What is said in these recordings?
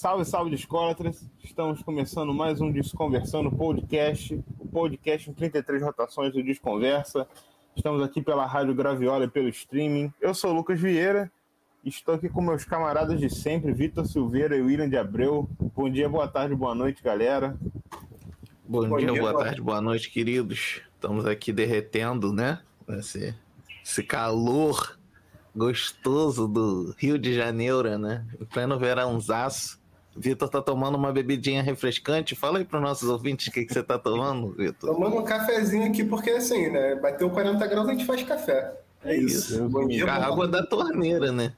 Salve, salve, discólatras! Estamos começando mais um Desconversando Podcast, o podcast em 33 rotações do Desconversa. Estamos aqui pela Rádio Graviola e pelo streaming. Eu sou o Lucas Vieira, estou aqui com meus camaradas de sempre, Vitor Silveira e William de Abreu. Bom dia, boa tarde, boa noite, galera. Bom, Bom dia, dia, boa tarde, boa noite, queridos. Estamos aqui derretendo, né? Esse, esse calor gostoso do Rio de Janeiro, né? Em pleno verãozaço. Vitor tá tomando uma bebidinha refrescante. Fala aí para os nossos ouvintes o que, que você tá tomando, Vitor. Tomando um cafezinho aqui, porque assim, né? Bateu 40 graus, a gente faz café. É, isso. isso. Bom dia, a água da torneira, né?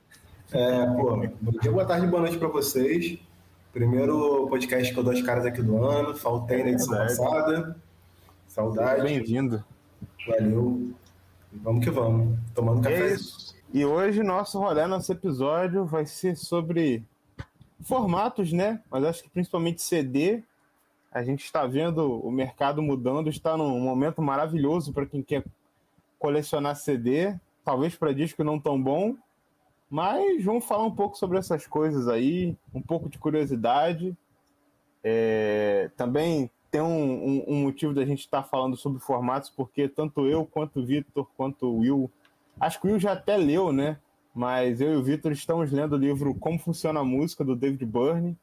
É, pô. Bom dia, boa tarde, boa noite para vocês. Primeiro podcast que eu dou as caras aqui do ano. Faltei na edição é passada. Saudade. Bem-vindo. Valeu. Vamos que vamos. Tomando café. É isso. E hoje nosso rolê, nosso episódio vai ser sobre formatos, né? Mas acho que principalmente CD. A gente está vendo o mercado mudando, está num momento maravilhoso para quem quer colecionar CD, talvez para disco não tão bom, mas vamos falar um pouco sobre essas coisas aí, um pouco de curiosidade. É, também tem um, um, um, motivo da gente estar tá falando sobre formatos, porque tanto eu quanto o Vitor, quanto o Will, acho que o Will já até leu, né? Mas eu e o Vitor estamos lendo o livro Como Funciona a Música, do David Byrne,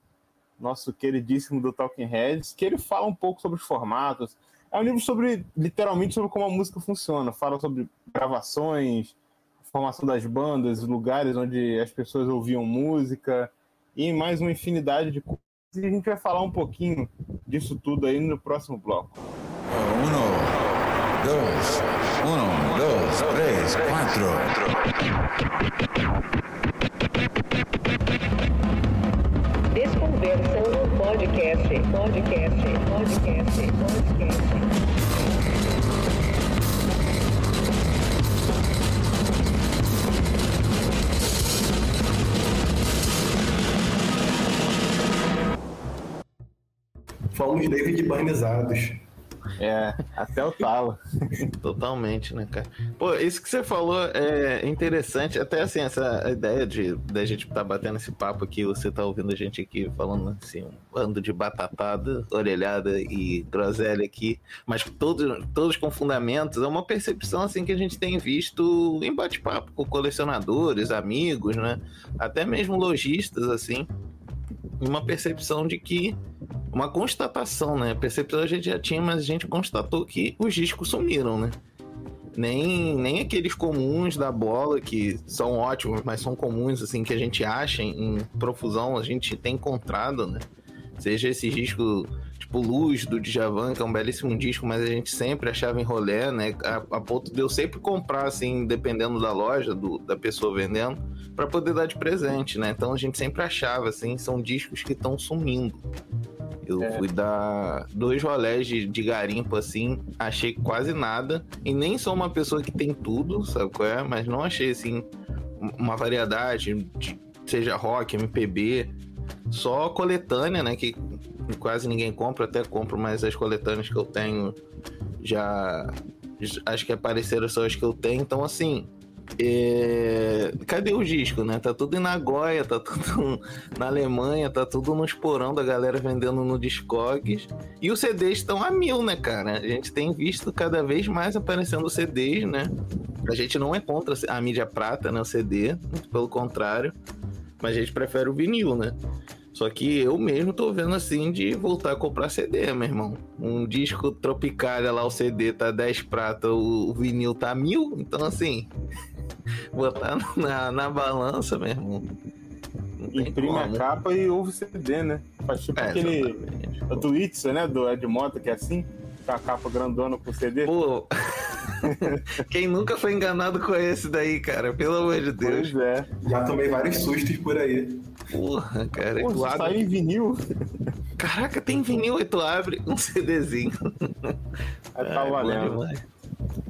nosso queridíssimo do Talking Heads, que ele fala um pouco sobre os formatos. É um livro sobre, literalmente, sobre como a música funciona. Fala sobre gravações, formação das bandas, lugares onde as pessoas ouviam música e mais uma infinidade de coisas. E a gente vai falar um pouquinho disso tudo aí no próximo bloco. Dois, um, dois, três, quatro. Desconversando podcast, podcast, podcast, podcast. Fomos David Barnizados. É, até o talo. Totalmente, né, cara? Pô, isso que você falou é interessante. Até assim, essa ideia de da gente estar tá batendo esse papo aqui, você tá ouvindo a gente aqui falando assim, um bando de batatada, orelhada e groselha aqui, mas todos, todos com fundamentos, é uma percepção assim que a gente tem visto em bate-papo com colecionadores, amigos, né? Até mesmo lojistas, assim uma percepção de que. Uma constatação, né? Percepção a gente já tinha, mas a gente constatou que os discos sumiram, né? Nem, nem aqueles comuns da bola, que são ótimos, mas são comuns, assim, que a gente acha em profusão, a gente tem encontrado, né? Seja esse disco tipo Luz do Djavan, que é um belíssimo disco, mas a gente sempre achava em rolê, né? A, a ponto de eu sempre comprar, assim, dependendo da loja, do, da pessoa vendendo para poder dar de presente, né? Então a gente sempre achava, assim, são discos que estão sumindo. Eu é. fui dar dois rolés de, de garimpo, assim, achei quase nada. E nem sou uma pessoa que tem tudo, sabe qual é? Mas não achei, assim, uma variedade, de, seja rock, MPB, só coletânea, né? Que quase ninguém compra, até compro, mas as coletâneas que eu tenho já. Acho que apareceram só as que eu tenho. Então, assim, é... Cadê o disco, né? Tá tudo em Nagoya, tá tudo na Alemanha, tá tudo nos porão da galera vendendo no Discogs. E os CDs estão a mil, né, cara? A gente tem visto cada vez mais aparecendo CDs, né? A gente não é contra a mídia prata, né? O CD, pelo contrário. Mas a gente prefere o vinil, né? Só que eu mesmo tô vendo assim de voltar a comprar CD, meu irmão. Um disco Tropicália lá, o CD tá 10 prata, o, vinil tá mil. Então, assim, botar na, na balança, meu irmão. Imprime a capa e ouve o CD, né? Faz tipo é, aquele. O do Itza, né? Do Ed Mota, que é assim, com a capa grandona com o CD. Pô. Quem nunca foi enganado com esse daí, cara? Pelo amor de Deus. Pois é. Já tomei vários sustos por aí. Porra, cara. Pô, tu abre... em vinil. Caraca, tem vinil e tu abre um CDzinho. Aí tá é, valendo.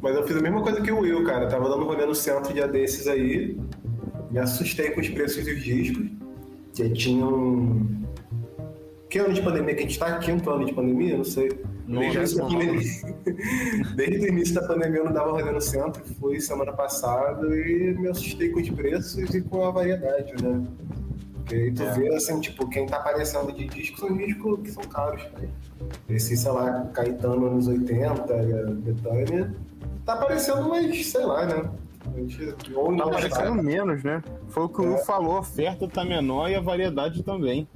Mas eu fiz a mesma coisa que o Will, cara. Eu tava dando rolê no centro dia desses aí. Me assustei com os preços dos discos. Que tinham. Que ano de pandemia que a gente tá? Quinto ano de pandemia? Não sei. Desde, pandemia... Desde o início da pandemia eu não dava rolê no centro. Fui semana passada e me assustei com os preços e com a variedade, né? Porque aí tu É. vê, assim, tipo, quem tá aparecendo de discos são discos que são caros. Esse, sei lá, Caetano anos 80, e a Betânia, tá aparecendo, mas sei lá, né? Ou Tá não aparecendo menos, né? Foi o que o Will falou, a oferta tá menor e a variedade também.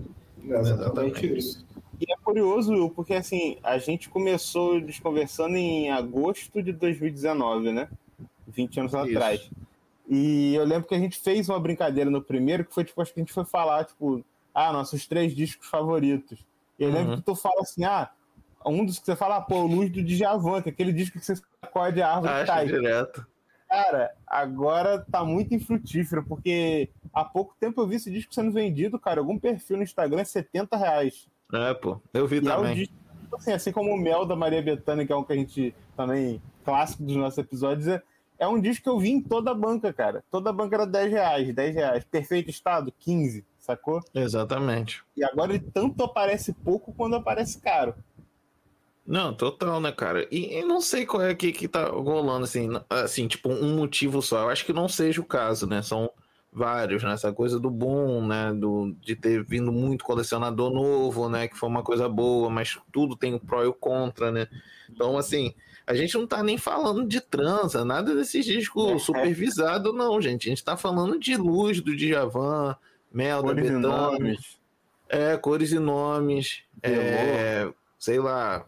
É exatamente isso. E é curioso, Will, porque assim, a gente começou desconversando em agosto de 2019, né? 20 anos Isso. atrás. E eu lembro que a gente fez uma brincadeira no primeiro, que foi tipo, acho que a gente foi falar, tipo, ah, nossos três discos favoritos. E eu lembro Uhum. que tu fala assim, ah, um dos que você fala, ah, pô, o Luz do Djavan, que é aquele disco que você sacode a árvore Acho cai. direto. Cara, agora tá muito infrutífero, porque há pouco tempo eu vi esse disco sendo vendido, cara, algum perfil no Instagram é 70 reais. É, pô. Eu vi E é também. disco, assim, assim como o Mel da Maria Bethânia, que é um que a gente também, clássico dos nossos episódios, é, é um disco que eu vi em toda a banca, cara. Toda a banca era 10 reais, 10 reais. Perfeito estado, 15, sacou? Exatamente. E agora ele tanto aparece pouco quando aparece caro. Não, total, né, cara? E, e não sei qual é que, que tá rolando, assim, assim, tipo, um motivo só. Eu acho que não seja o caso, né? São vários, né? Essa coisa do boom, né? Do, de ter vindo muito colecionador novo, né? Que foi uma coisa boa, mas tudo tem o pró e o contra, né? Então, assim, a gente não tá nem falando de transa, nada desses discos supervisado, não, gente. A gente tá falando de luz do Djavan, Mel da Cores e Betânia. É, cores e nomes. É, sei lá,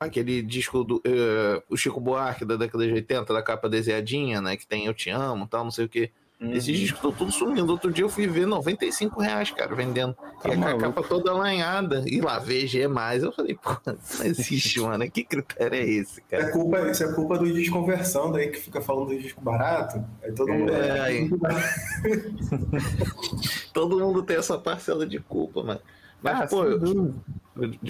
aquele disco do eh, o Chico Buarque da década de 80, da capa desenhadinha, né? Que tem Eu Te Amo tal, não sei o quê. Uhum. Esses discos estão tudo sumindo. Outro dia eu fui ver 95 reais, cara, vendendo. Tá e a capa toda lanhada. E lá, VG mais. Eu falei, pô, não existe, mano. Que critério é esse, É cara? culpa, isso é culpa do desconversão daí que fica falando do disco barato. Aí todo mundo. É, aí. Todo mundo tem essa parcela de culpa, mano. Mas, Ah, pô, eu-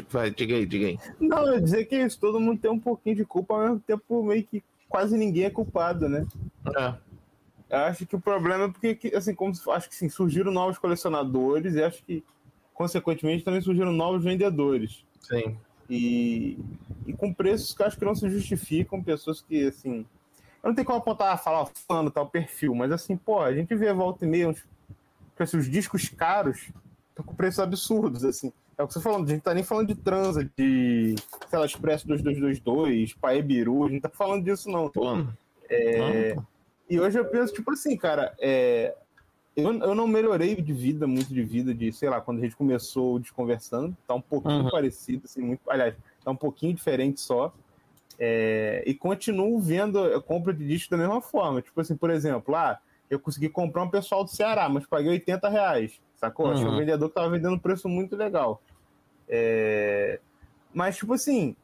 vai, diga aí, diga aí. Não, eu ia dizer que isso, todo mundo tem um pouquinho de culpa, ao mesmo tempo meio que quase ninguém é culpado, né? É, Eu acho que o problema é porque, que, assim, como acho que sim, surgiram novos colecionadores e acho que, consequentemente, também surgiram novos vendedores. sim. E, e com preços que acho que não se justificam, pessoas que, assim. Eu não tenho como apontar, falar, ó, fulano, tal perfil, mas assim, pô, a gente vê volta e meia uns. assim, os discos caros com preços absurdos, assim. É o que você falando, a gente tá nem falando de transa, de, sei lá, Expresso 2222, Pae Biru, a gente tá falando disso, não. Pô, É, não, e hoje eu penso, tipo assim, cara, é, eu, eu não melhorei de vida, muito de vida, de, sei lá, quando a gente começou Desconversando, tá um pouquinho Uhum. parecido, assim, muito, aliás, tá um pouquinho diferente só. É, e continuo vendo a compra de disco da mesma forma. Tipo assim, por exemplo, ah, eu consegui comprar um pessoal do Ceará, mas paguei 80 reais, sacou? Achei Uhum. um vendedor que tava vendendo um preço muito legal. É, mas, tipo assim,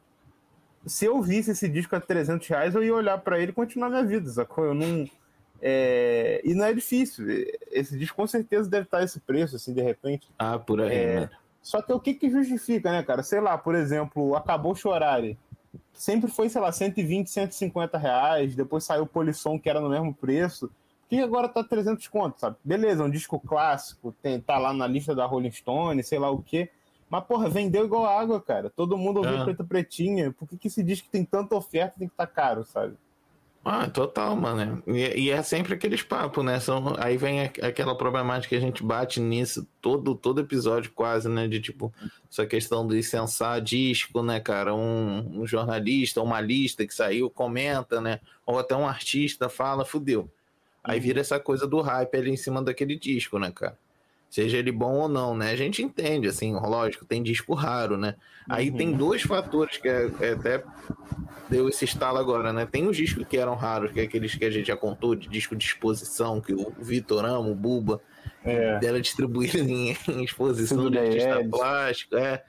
se eu visse esse disco a 300 reais, eu ia olhar pra ele e continuar minha vida, sacou? Eu não. é, E não é difícil. Esse disco com certeza deve estar esse preço, assim, de repente. Ah, por aí, É, né? Só que o que que justifica, né, cara? Sei lá, por exemplo, acabou Chorare. Sempre foi, sei lá, 120, 150 reais. Depois saiu o Polisson, que era no mesmo preço. Que agora tá 300 conto, sabe? Beleza, é um disco clássico, tem, tá lá na lista da Rolling Stone, sei lá o quê. Mas, porra, vendeu igual água, cara. Todo mundo ouviu Ah. Preta Pretinha. Por que, que esse disco tem tanta oferta tem que estar caro, sabe? Ah, total, mano. E, e é sempre aqueles papos, né? São, aí vem a- aquela problemática que a gente bate nisso todo, todo episódio, quase, né? De tipo, essa questão de censar disco, né, cara? Um, um jornalista, uma lista que saiu, comenta, né? Ou até um artista fala, fudeu. Aí vira essa coisa do hype ali em cima daquele disco, né, cara? Seja ele bom ou não, né? A gente entende, assim, lógico, tem disco raro, né? Aí tem dois fatores que é, é até deu esse estalo agora, né? Tem os discos que eram raros, que é aqueles que a gente já contou, de disco de exposição, que o Vitor ama, o Buba, É. dela distribuída em, em exposição Tudo de artista Edson. plástico, é.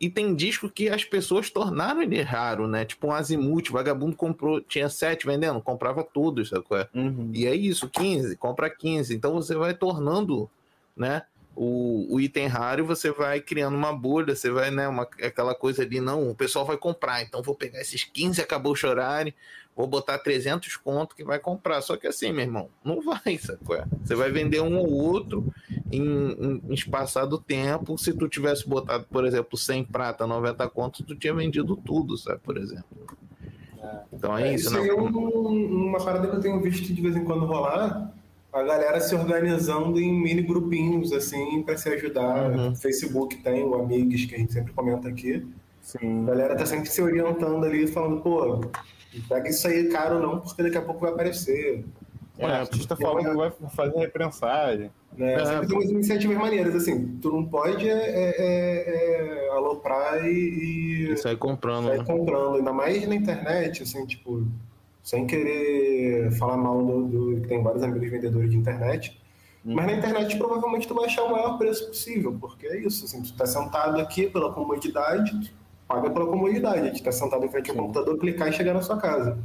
E tem disco que as pessoas tornaram ele raro, né? Tipo um Azimuth, vagabundo comprou, tinha sete vendendo, comprava todos, sabe qual é? Uhum. E é isso, 15, compra 15. Então você vai tornando, né? O, o item raro e você vai criando uma bolha, você vai, né? Uma, aquela coisa ali, não, o pessoal vai comprar, então vou pegar esses 15, acabou chorarem, vou botar 300 conto que vai comprar. Só que assim, meu irmão, não vai, é? Você vai vender um ou outro em, em, em espaçado tempo. Se tu tivesse botado, por exemplo, 100 prata, 90 conto, tu tinha vendido tudo, sabe, por exemplo. Então é, É, isso, isso aí é não. um- uma parada que eu tenho visto de vez em quando rolar. a galera se organizando em mini grupinhos, assim, para se ajudar. Uhum. Facebook tem o Amigos, que a gente sempre comenta aqui. Sim. A galera tá sempre se orientando ali, falando, pô, não pega isso aí caro não, porque daqui a pouco vai aparecer. É, o artista falando vai fazer reprensagem. Né? É, sempre tem umas iniciativas maneiras, assim, tu não pode é, é, é, é aloprar e, e E sai comprando, sair né? comprando, ainda mais na internet, assim, tipo, sem querer falar mal do, do- que tem vários amigos vendedores de internet. Mas na internet provavelmente tu vai achar o maior preço possível, porque é isso, assim, tu tá sentado aqui pela comodidade, paga pela comodidade, tu tá sentado em frente ao computador, clicar e chegar na sua casa.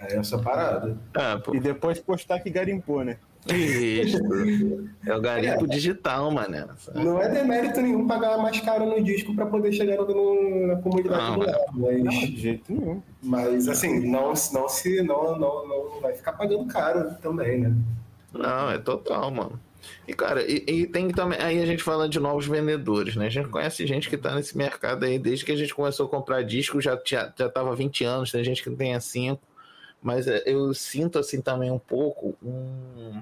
É essa parada. Ah, E depois postar que garimpou, né? isso. É o garimpo digital, mané. Não é demérito nenhum pagar mais caro no disco para poder chegar no- na comodidade Não, do é. lado, Não, mas, de jeito nenhum. mas assim, não, não se não, não, não vai ficar pagando caro também, né? Não, é total, mano. E, cara, e, e tem também. Aí a gente fala de novos vendedores, né? A gente conhece gente que tá nesse mercado aí desde que a gente começou a comprar disco, já, já, já tava há 20 anos, tem gente que tem há 5. Mas é, eu sinto, assim, também um pouco um.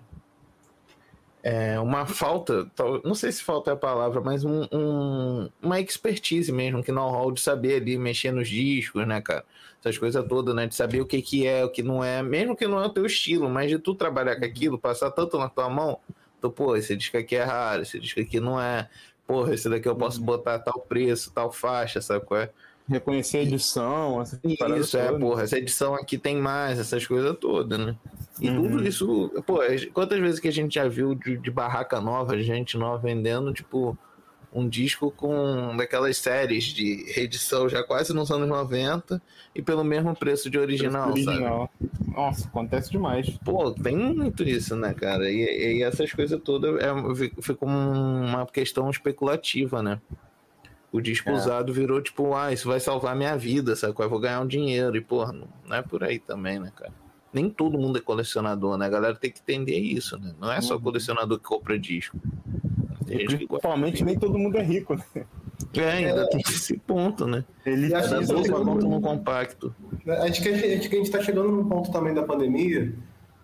é, uma falta, não sei se falta é a palavra, mas um, um- uma expertise mesmo, que know-how de saber ali mexer nos discos, né, cara? Essas coisas todas, né? De saber o que, que é, o que não é, mesmo que não é o teu estilo, mas de tu trabalhar com aquilo, passar tanto na tua mão, tu, pô, esse disco aqui é raro, esse disco aqui não é, porra, esse daqui eu posso botar tal preço, tal faixa, sabe qual é? Reconhecer a edição, essas Isso, é, todas. porra, essa edição aqui tem mais, essas coisas todas, né? E tudo isso, pô, quantas vezes que a gente já viu de, de barraca nova, gente nova vendendo, tipo, um disco com daquelas séries de reedição já quase nos anos 90 e pelo mesmo preço de original, sabe? original. Nossa, acontece demais. Pô, tem muito isso, né, cara? E, e essas coisas todas é, fica uma questão especulativa, né? O disco É. usado virou tipo, ah, isso vai salvar minha vida, sabe? Eu vou ganhar um dinheiro. E, porra, não, não é por aí também, né, cara? Nem todo mundo é colecionador, né? A galera tem que entender isso, né? Não é só colecionador que compra disco. Tem gente que gosta. Principalmente nem todo mundo é rico, né? É, ainda tem esse ponto, né? Ele Cada que é tudo- num compacto. Acho que a gente, que a gente tá chegando num ponto também da pandemia,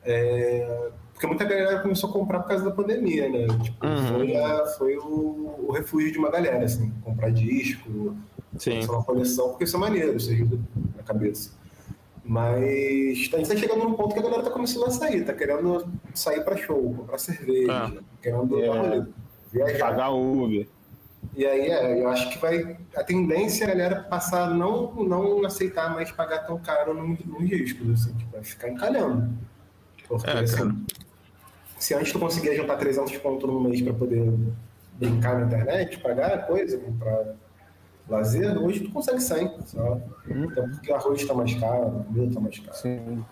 é, porque muita galera começou a comprar por causa da pandemia, né? Tipo, Uhum. foi, a- foi o, o refúgio de uma galera, assim, comprar disco, Sim. fazer uma coleção, porque isso é maneiro, isso ajuda na cabeça. Mas a gente tá chegando num ponto que a galera tá começando a sair, tá querendo sair pra show, comprar cerveja, Ah. querendo É. dar rolê, viajar. pagar Uber. E aí, é, eu acho que vai. A tendência é a galera passar a não, não aceitar mais pagar tão caro nos nos discos, assim, tipo, vai ficar encalhando. Porque, É, assim, se antes tu conseguia juntar 300 pontos no mês para poder brincar na internet, pagar coisa, comprar lazer, hoje tu consegue 100, sabe? Então, porque o arroz tá mais caro, o comida tá mais caro. Sim.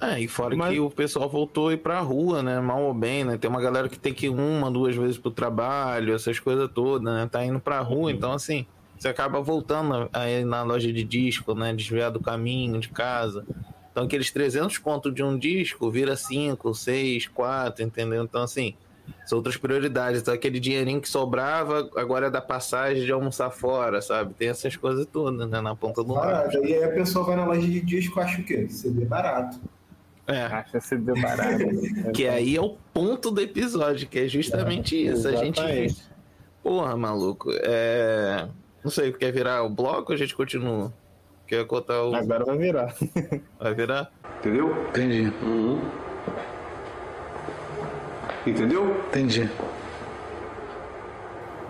É, e fora Mas- que o pessoal voltou a ir pra rua, né? Mal ou bem, né? Tem uma galera que tem que ir uma, duas vezes pro trabalho, essas coisas todas, né? Tá indo pra rua, então assim, você acaba voltando aí na loja de disco, né? Desviar do caminho de casa. Então aqueles 300 contos de um disco vira 5, 6, 4, entendeu? Então assim, são outras prioridades. Então aquele dinheirinho que sobrava, agora é da passagem de almoçar fora, sabe? Tem essas coisas todas, né? Na ponta do lápis. Barato. E aí a pessoa vai na loja de disco e acha o quê? CD barato. É. Acha CD barato. Que aí é o ponto do episódio, que é justamente isso. A gente Exatamente. Porra, maluco. É. Não sei, quer virar o bloco ou a gente continua? Quer contar o. Agora vai virar. Vai virar? Entendeu? Entendi. Entendeu? Entendi.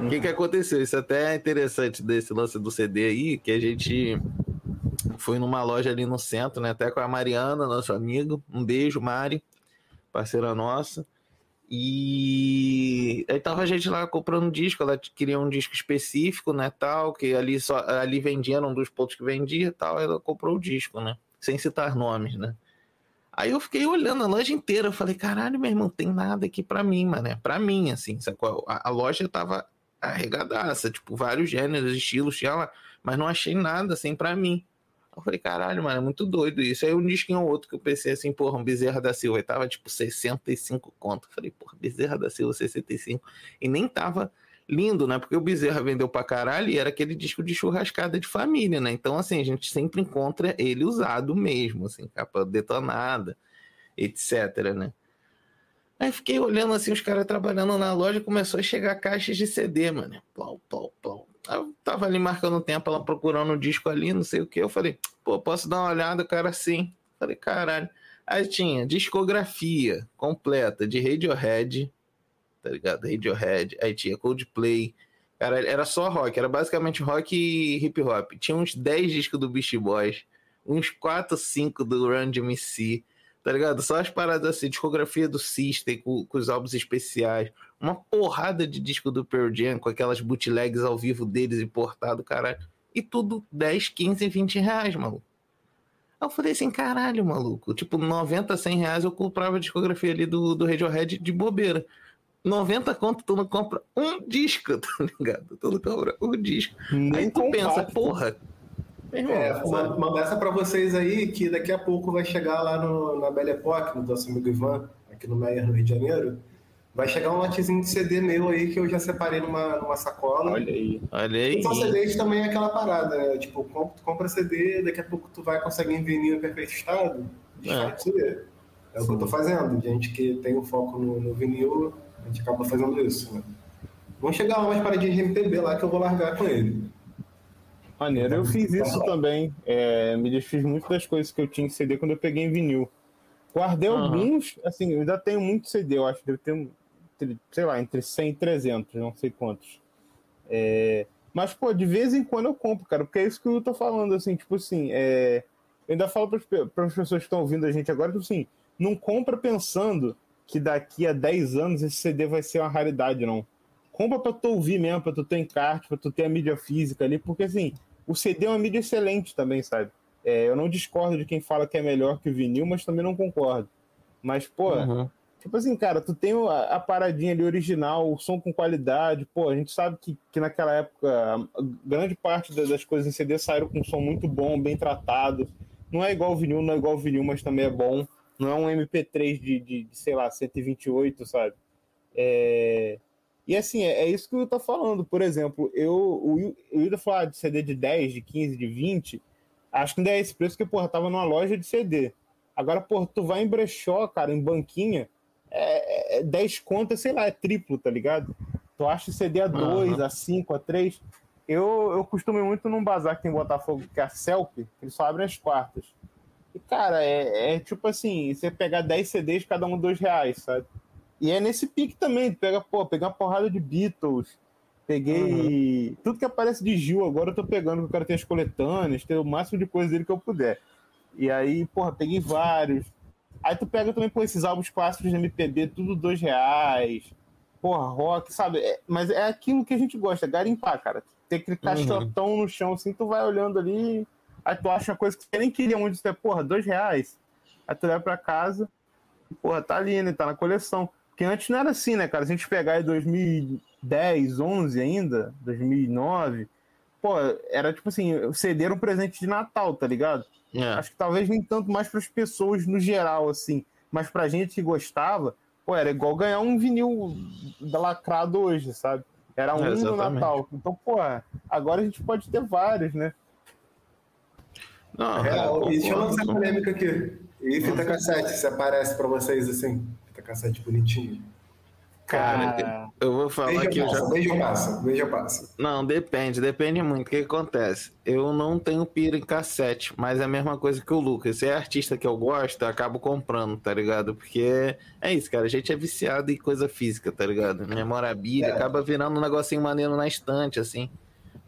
O que, que aconteceu? Isso até é interessante desse lance do CD aí, que a gente foi numa loja ali no centro, né? Até com a Mariana, nosso amigo. Um beijo, Mari, parceira nossa. E aí tava a gente lá comprando disco, ela queria um disco específico, né, tal, que ali só ali vendia, um dos pontos que vendia, tal, ela comprou o disco, né? Sem citar nomes, né? Aí eu fiquei olhando a loja inteira, eu falei, caralho, meu irmão, tem nada aqui pra mim, mané. Pra mim, assim, sacou? A, a loja tava arregadaça, tipo, vários gêneros, estilos, tinha lá, mas não achei nada, assim, pra mim. Eu falei, caralho, mano, é muito doido isso. Aí um disquinho ou outro que eu pensei assim, porra, um Bezerra da Silva, e tava tipo 65 conto. Eu falei, porra, Bezerra da Silva 65. E nem tava lindo, né? Porque o Bezerra vendeu pra caralho e era aquele disco de churrascada de família, né? Então, assim, a gente sempre encontra ele usado mesmo, assim, capa detonada. etc, né? Aí fiquei olhando assim, os caras trabalhando na loja, começou a chegar caixas de CD, mano. Plau, plau, plau. Eu tava ali marcando tempo, ela procurando um disco ali, não sei o que. Eu falei, pô, posso dar uma olhada, cara, sim. Falei, caralho. Aí tinha discografia completa de Radiohead, tá ligado? Radiohead. Aí tinha Coldplay. Cara, era só rock, era basicamente rock e hip hop. Tinha uns 10 discos do Beast Boys, uns 4, 5 do Run DMC, tá ligado? Só as paradas assim, discografia do System com, com os álbuns especiais, uma porrada de disco do Pearl Jam com aquelas bootlegs ao vivo deles importado, caralho. E tudo 10, 15, 20 reais, maluco. Aí eu falei assim, caralho, maluco. Tipo, 90, 100 reais eu comprava a discografia ali do, do Radiohead de bobeira. 90 conto, tu não compra um disco, tá ligado? Tu não compra um disco. Nem aí tu compacto. pensa, porra. Meu irmão, É, sabe? ma- manda essa pra vocês aí, que daqui a pouco vai chegar lá no, na Belle Époque, no nosso amigo Ivan, aqui no Meyer, no Rio de Janeiro. Vai chegar um lotezinho de CD meu aí que eu já separei numa, numa sacola. Olha aí. Olha aí. E só CDs também é aquela parada, né? Tipo, compra, tu compra CD, daqui a pouco tu vai conseguir em vinil em perfeito estado, CD. É o que eu tô fazendo. Gente que tem o foco no, no vinil, a gente acaba fazendo isso, né? Vamos chegar lá umas paradinhas de MPB lá que eu vou largar com ele. Maneiro, eu fiz isso também. É, me desfiz muito das coisas que eu tinha em CD quando eu peguei em vinil. Guardei Aham. alguns, assim, eu ainda tenho muito CD, eu acho que deve ter, um, entre, sei lá, entre 100 e 300, não sei quantos. É, mas, pô, de vez em quando eu compro, cara, porque é isso que eu tô falando, assim, tipo assim, é, eu ainda falo para as pessoas que estão ouvindo a gente agora, tipo assim, não compra pensando que daqui a 10 anos esse CD vai ser uma raridade, não. Compra pra tu ouvir mesmo, pra tu ter encarte, pra tu ter a mídia física ali, porque assim, o CD é uma mídia excelente também, sabe? É, eu não discordo de quem fala que é melhor que o vinil, mas também não concordo. Mas, pô, Uhum. tipo assim, cara, tu tem a, a paradinha ali original, o som com qualidade, pô, a gente sabe que, que naquela época grande parte da- das coisas em CD saíram com um som muito bom, bem tratado. Não é igual o vinil, não é igual o vinil, mas também é bom. Não é um MP3 de, de, de, sei lá, 128, sabe? É... E assim, é, é isso que eu tô falando. Por exemplo, eu, o, ia falar de CD de 10, de 15, de 20. Acho que ainda é esse preço que, porra, tava numa loja de CD. Agora, porra, tu vai em brechó, cara, em banquinha, é, é 10 contas, sei lá, é triplo, tá ligado? Tu acha CD a 2, Aham. a 5, a 3. Eu, eu costumo muito num bazar que tem em Botafogo, que é a Celp, que eles só abrem as quartas. E, cara, é, é tipo assim, você pegar 10 CDs, cada um dois reais, sabe? E é nesse pique também, tu pega, pô, pegar uma porrada de Beatles, peguei tudo que aparece de Gil, agora eu tô pegando, que eu quero ter as coletâneas, ter o máximo de coisa dele que eu puder. E aí, porra, peguei vários. Aí tu pega também, pô, esses álbuns clássicos de MPB, tudo dois reais. Porra, rock, sabe? É- mas é aquilo que a gente gosta, garimpar, cara. Ter aquele caixotão no chão, assim, tu vai olhando ali, aí tu acha uma coisa que você nem queria muito, você, porra, dois reais. Aí tu leva pra casa, e, porra, tá ali, né? Tá na coleção. Porque antes não era assim, né, cara? Se a gente pegar em 2010, 11 ainda, 2009, pô, era tipo assim, era um presente de Natal, tá ligado? É. Acho que talvez nem tanto mais para as pessoas no geral, assim. Mas pra gente que gostava, pô, era igual ganhar um vinil da lacrado hoje, sabe? Era um É, no. Natal. Então, pô, agora a gente pode ter vários, né? Não, É, eu e deixa eu lançar polêmica aqui. E fita cassete, se aparece pra vocês assim? Cassete bonitinho. Cara, eu vou falar Beijo que eu passa, já. beijo passa, beijo passa. Não, depende, depende muito. O que, que acontece? Eu não tenho pira em cassete, mas é a mesma coisa que o Lucas. Se é artista que eu gosto, eu acabo comprando, tá ligado? Porque é isso, cara. A gente é viciado em coisa física, tá ligado? Memorabilia, É. acaba virando um negocinho maneiro na estante, assim.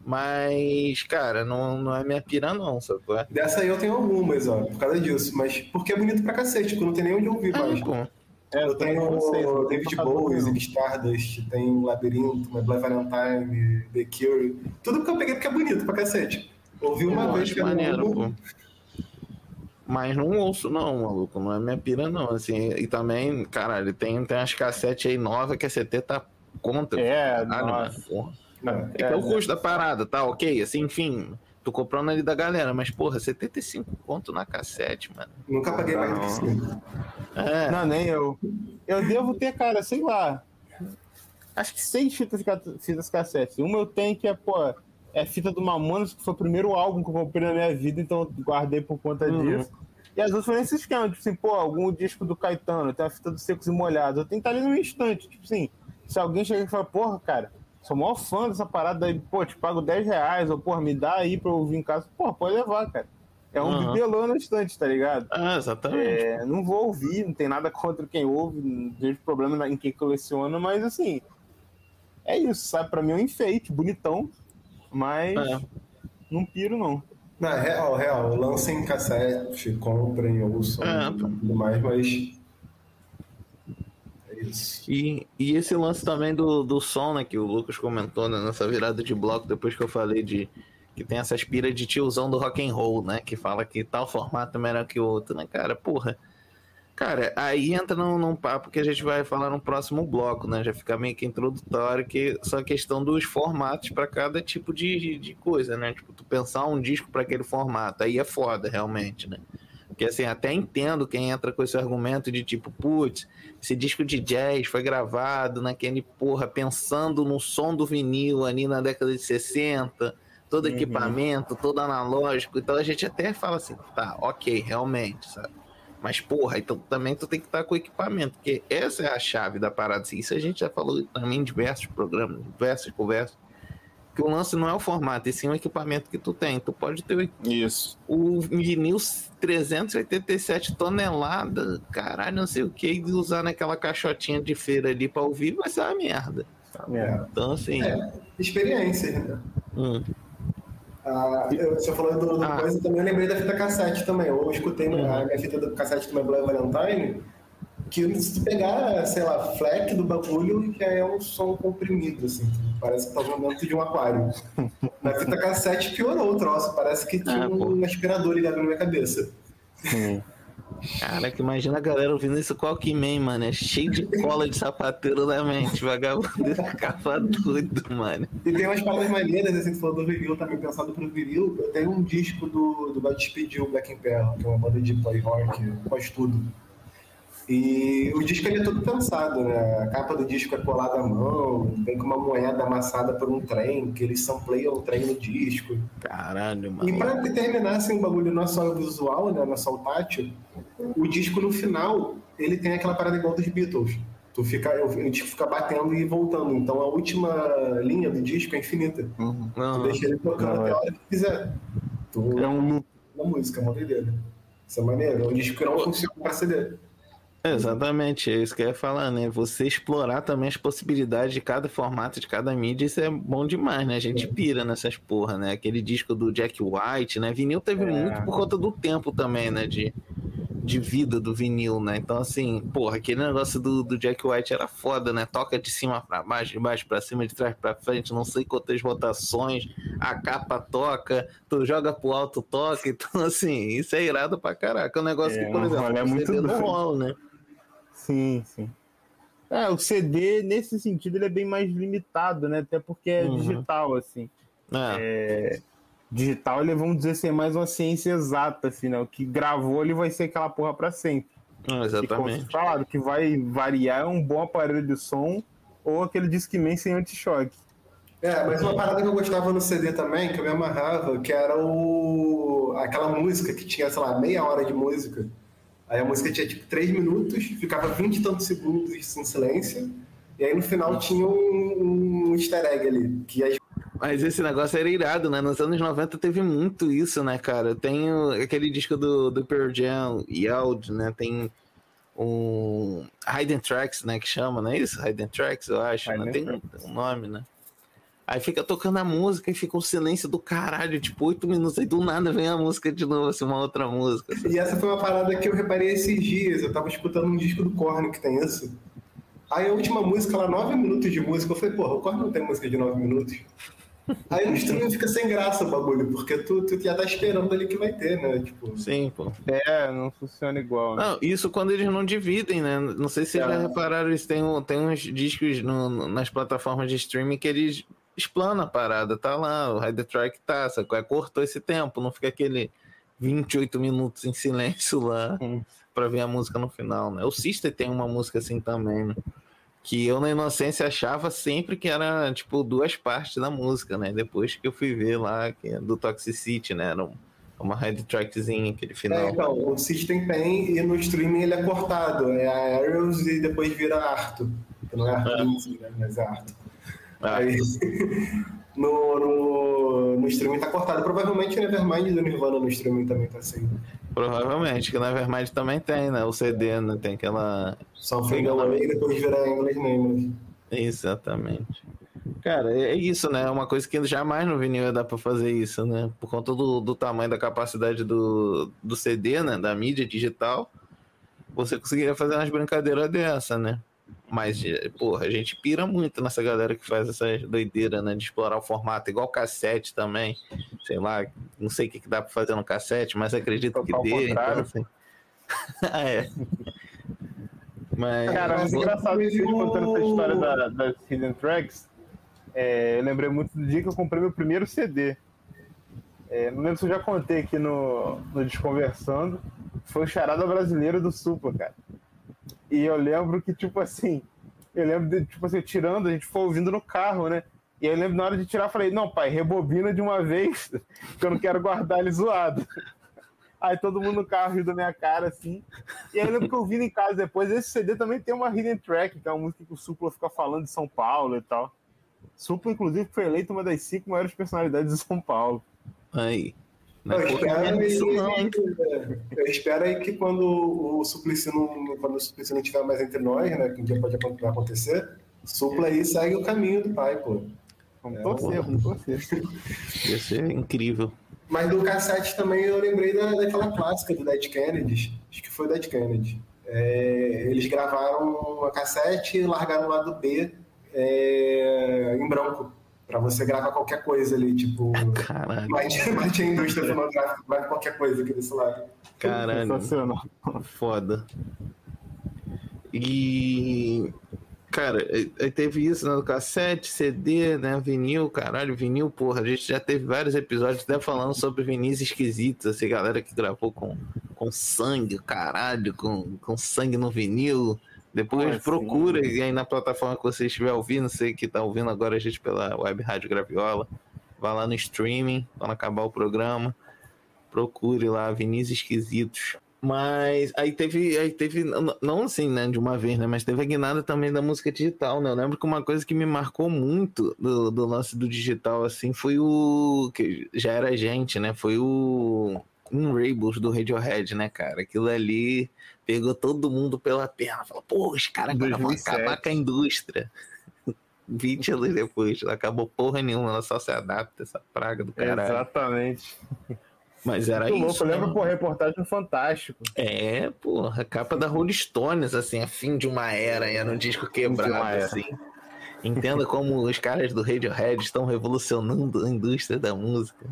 Mas, cara, não, não é minha pira, não, é? Dessa aí eu tenho algumas, ó, por causa disso. Mas porque é bonito pra cacete, porque eu não tenho nem onde ouvir mais. É, pô. É, Eu tenho não sei, não tenho David Bowie. Zig Stardust, tem Labirinto, My Bloody Valentine, The Cure. Tudo que eu peguei porque é bonito pra cacete. Ouvi uma Eu vez que era maneiro, pô. Mas não ouço, não, maluco. Não é minha pira, não. Assim, e também, caralho, tem, tem umas cassetes aí novas que a CT tá contra. É, Caralho, nossa. porra. Não, É que é o custo da parada, tá? Ok, assim, enfim. Tô comprando ali da galera, mas, porra, 75 conto na cassete, mano. nunca paguei mais do que cinco. É, Não, nem eu. Eu devo ter, cara, sei lá. Acho que seis fitas, fitas cassete. Uma eu tenho que é, pô, é fita do Mamonas, que foi o primeiro álbum que eu comprei na minha vida, então eu guardei por conta Uhum. disso. E às vezes foi nesse esquema, tipo assim, pô, algum disco do Caetano, tem a fita dos secos e molhados. Eu tenho que estar ali no instante, tipo assim, se alguém chega e fala, porra, cara, sou maior fã dessa parada aí, pô, te pago 10 reais, ou porra, me dá aí pra eu ouvir em casa, porra, pode levar, cara. É um Aham. bibelô no instante, tá ligado? Ah, exatamente. É, não vou ouvir, não tem nada contra quem ouve, não vejo problema na- em quem coleciona, mas assim, é isso, sabe? Pra mim é um enfeite, bonitão, mas É. não piro, não. Não, é real, real. Lancem cassete, comprem, ouçam É, e tudo mais, mas. E, e esse lance também do, do som, né, que o Lucas comentou né, nessa virada de bloco, depois que eu falei de que tem essa aspira de tiozão do rock and roll, né, que fala que tal formato é melhor que o outro, né, cara, porra. Cara, aí entra num, num papo que a gente vai falar no próximo bloco, né, já fica meio que introdutório, que só a questão dos formatos para cada tipo de, de coisa, né, tipo, tu pensar um disco para aquele formato, aí é foda, realmente, né. Porque assim, até entendo quem entra com esse argumento de tipo, putz, esse disco de jazz foi gravado naquele, porra, pensando no som do vinil ali na década de 60, todo Uhum. equipamento, todo analógico. Então a gente até fala assim, tá, ok, realmente, sabe? Mas, porra, então também tu tem que estar com o equipamento, porque essa é a chave da parada. Assim, isso a gente já falou também em diversos programas, diversas conversas, que o lance não é o formato, e sim o equipamento que tu tem. Tu pode ter o Isso. o vinil 387 toneladas, caralho, não sei o que, e usar naquela caixotinha de feira ali pra ouvir, vai ser uma merda. Tá merda. Então, assim. É. Experiência, né? hum, Ah, eu, você falou do, do Ah. coisa, também eu lembrei da fita cassete também. Eu escutei Uhum. a minha fita do cassete do My Blood Valentine, que se tu pegar, sei lá, fleck do bagulho, já é um som comprimido, assim. Parece que tá dentro de um aquário. Na fita cassete piorou o troço, parece que tinha Ah, pô. um aspirador ligado na minha cabeça. Sim. cara, que imagina a galera ouvindo isso com Walkman, mano. É cheio de cola de sapateiro na mente. Vagabundo ficava doido, mano. E tem umas paradas maneiras, assim, tu falou do vinil, também pensado pro vinil. Eu tenho um disco do, do Godspeed You, Black Emperor, que é uma banda de play rock, faz tudo. E o disco ele é todo pensado, né? A capa do disco é colada à mão, vem com uma moeda amassada por um trem, que eles sampleiam o trem no disco. Caralho, E mano. pra terminar, assim, o bagulho não é só o visual, né? Não é só o tátil, o disco no final, ele tem aquela parada igual dos Beatles. Tu fica, o disco fica batendo e voltando. Então a última linha do disco é infinita. Uhum. Tu Não, deixa ele tocando Não, até é. a hora que quiser. Tu É um loop. na música, é uma doideira. Isso é maneiro. É um disco que não funciona pra CD. Exatamente, é isso que eu ia falar, né? Você explorar também as possibilidades de cada formato, de cada mídia, isso é bom demais, né? A gente pira nessas porra, né? Aquele disco do Jack White, né? Vinil teve É. muito por conta do tempo também, né? De, de vida do vinil, né? Então, assim, porra, aquele negócio do, do Jack White era foda, né? Toca de cima pra baixo, de baixo pra cima, de trás pra frente, não sei quantas rotações, a capa toca, tu joga pro alto, toca. Então, assim, isso é irado pra caraca. É um negócio É, que, por exemplo, o muito CD não rola, né? Sim, sim. É, o CD, nesse sentido, ele é bem mais limitado, né? Até porque é Uhum. digital, assim. É. Digital, ele vamos dizer assim, é mais uma ciência exata, assim, né? O que gravou, ele vai ser aquela porra pra sempre. Não, E como exatamente. falaram, o que vai variar é um bom aparelho de som ou aquele Discman sem anti-choque. É, mas uma parada que eu gostava no CD também, que eu me amarrava, que era o... aquela música que tinha, sei lá, meia hora de música. Aí a música tinha tipo três minutos, ficava vinte e tantos segundos em silêncio, e aí no final tinha um, um easter egg ali, que as Mas esse negócio era irado, né? Nos anos 90 teve muito isso, né, cara? Tem o- aquele disco do, do Pearl Jam, Yeld, né? Tem um Hidden Tracks, né? Que chama, não é isso? Hidden Tracks, eu acho. Né? Tem um, um nome, né? Aí fica tocando a música e fica um silêncio do caralho, tipo, oito minutos, aí do nada vem a música de novo, assim, uma outra música. assim. E essa foi uma parada que eu reparei esses dias. Eu tava escutando um disco do Korn que tem isso. Aí a última música, lá, nove minutos de música. Eu falei, porra, o Korn não tem música de nove minutos. Aí no streaming fica sem graça o bagulho, porque tu, tu já tá esperando ali que vai ter, né? Tipo, Sim, pô. É, não funciona igual, né? Não, isso quando eles não dividem, né? Não sei se vocês É. já repararam isso. Tem, um- tem uns discos no- nas plataformas de streaming que eles explanam a parada. Tá lá, o the Track tá, sacou? É, Cortou esse tempo, não fica aquele 28 minutos em silêncio lá Hum. pra ver a música no final, né? O Sister tem uma música assim também, né? Que eu, na inocência, achava sempre que era, tipo, duas partes da música, né? Depois que eu fui ver lá, que é do Toxicity, né? Eram Uma head trackzinha, aquele É, final. então, o System tem e no streaming ele é cortado. É a Aerials e depois vira Arthur. Não é Arthur Lindsay, né? Mas é Arthur. Ah, Aí, no, no, no streaming tá cortado. Provavelmente o Nevermind do Nirvana no streaming também tá assim. provavelmente, que na Nevermind também tem, né? O CD, né? Tem aquela. Só Fade Away e depois vira English Nameless. Exatamente. Cara, é isso, né? É uma coisa que jamais no vinil ia dar pra fazer isso, né? Por conta do, do tamanho da capacidade do, do CD, né? Da mídia digital, você conseguiria fazer umas brincadeiras dessa, né? Mas, eh, porra, a gente pira muito nessa galera que faz essas doideiras, né? De explorar o formato, igual cassete também. Sei lá, não sei o que, que dá pra fazer no cassete, mas acredito que dê. Então, contrário. assim... ah, é. Mas. Cara, mas Mas engraçado vocês contando essa história da- das Hidden Tracks. é, eu lembrei muito do dia que eu comprei meu primeiro CD. É, não lembro se eu já contei aqui no, no Desconversando. Foi o Charada Brasileiro do Supla, cara. E eu lembro que, tipo assim, eu lembro de, tipo assim, tirando, a gente foi ouvindo no carro, né? E aí eu lembro na hora de tirar, eu falei, não, pai, rebobina de uma vez, que eu não quero guardar ele zoado. Aí todo mundo no carro riu da minha cara, assim. E aí eu lembro que eu vi em casa depois, esse CD também tem uma hidden track, que é uma música que o Supla fica falando de São Paulo e tal. Supla, inclusive, foi eleito uma das cinco maiores personalidades de São Paulo. Aí. Não Eu é pouca espero, isso, não, eu espero aí que quando o Suplicy não, quando o Suplicy não estiver mais entre nós, né, que um dia pode acontecer, Supla aí segue o caminho do pai, pô. Vamos É, torcer, vamos torcer. Ia ser incrível. Mas do cassete também eu lembrei da, daquela clássica do Dead Kennedys, acho que foi o Dead Kennedy. É, eles gravaram uma cassete e largaram o lado B é, em branco, pra você gravar qualquer coisa ali, tipo... Caralho, Mas, mas tinha indústria fonográfica, grava qualquer coisa aqui desse lado. caralho. Sensacional. Foda. E. Cara, teve isso né, no cassete, CD, né? Vinil, caralho, vinil, porra. A gente já teve vários episódios até falando sobre vinis esquisitos, assim, galera que gravou com, com sangue, caralho, com, com sangue no vinil. Depois Ah, procura e aí na plataforma que você estiver ouvindo, sei que tá ouvindo agora a gente pela Web Rádio Graviola. Vai lá no streaming, quando acabar o programa. Procure lá, vinis esquisitos. Mas aí teve, aí teve, não- não assim, né, de uma vez, né, mas teve a guinada também da música digital, né? Eu lembro que uma coisa que me marcou muito do, do lance do digital, assim, foi o. que já era gente, né? Foi o. Um Rainbows do Radiohead, né, cara? Aquilo ali pegou todo mundo pela perna. Falou, pô, os caras vão 2007. acabar com a indústria. 20 anos depois, não acabou porra nenhuma, ela só se adapta, essa praga do caralho. Exatamente. Mas era Muito isso. louco. Eu lembro, né? pô, reportagem Fantástico. É, porra, a capa da Rolling Stones, assim, é fim de uma era, era um disco quebrado, assim. Entenda como os caras do Radiohead estão revolucionando a indústria da música.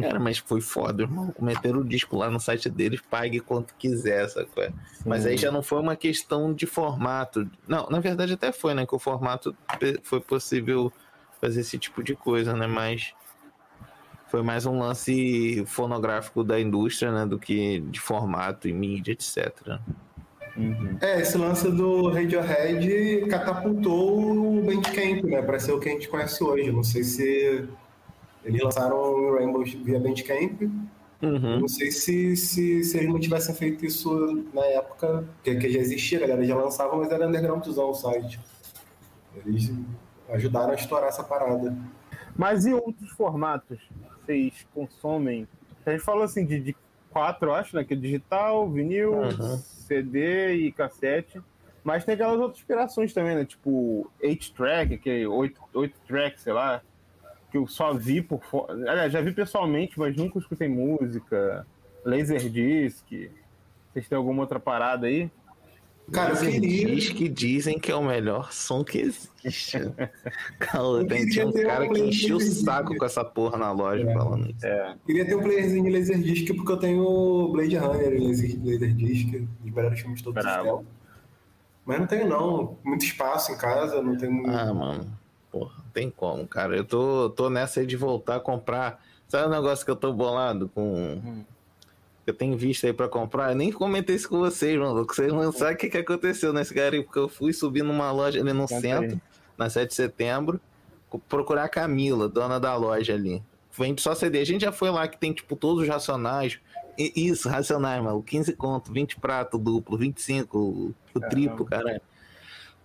Cara, mas foi foda, irmão. Meteram o disco lá no site deles, pague quanto quiser, sacou? Mas aí já não foi uma questão de formato. Não, na verdade até foi, né? Que o formato foi possível fazer esse tipo de coisa, né? Mas foi mais um lance fonográfico da indústria, né? Do que de formato e mídia, etc. É, esse lance do Radiohead catapultou o Bandcamp, né? Pra ser o que a gente conhece hoje. Não sei se eles lançaram o Rainbow via Bandcamp. Uhum. Não sei se, se, se eles não tivessem feito isso na época, que, que já existia, a galera já lançava, mas era undergroundzão o site. Eles ajudaram a estourar essa parada. Mas e outros formatos que vocês consomem? A gente falou assim de, de quatro, eu acho, né? Que é digital, vinil, Uhum. CD e cassete. Mas tem aquelas outras inspirações também, né? Tipo, 8-track, que é 8, 8 track, sei lá. Que eu só vi por fora. Aliás, já vi pessoalmente, mas nunca escutei música. Laserdisc. Vocês têm alguma outra parada aí? Cara, eu queria. Diz que dizem que é o melhor som que existe. Cara, tem, tinha um cara um que encheu o saco com essa porra na loja É. falando isso. Queria ter um playerzinho de Laserdisc, porque eu tenho Blade Runner em Laser- Laserdisc, os melhores filmes de todos os Bravo. tempos. Mas não tenho, não. Muito espaço em casa, não tenho. Ah, mano. Porra, não tem como, cara. Eu tô, tô nessa aí de voltar a comprar. Sabe o negócio que eu tô bolado com. que Eu tenho visto aí pra comprar. Eu nem comentei isso com vocês, mano. que Vocês não sabem o que, que aconteceu nesse garimpo. Porque eu fui subir numa loja ali no centro, aí. na 7 de setembro, procurar a Camila, dona da loja ali. vende só CD. A gente já foi lá que tem, tipo, todos os racionais. I- Isso, racionais, mano. 15 conto, 20 prato duplo, 25, o o triplo, caralho.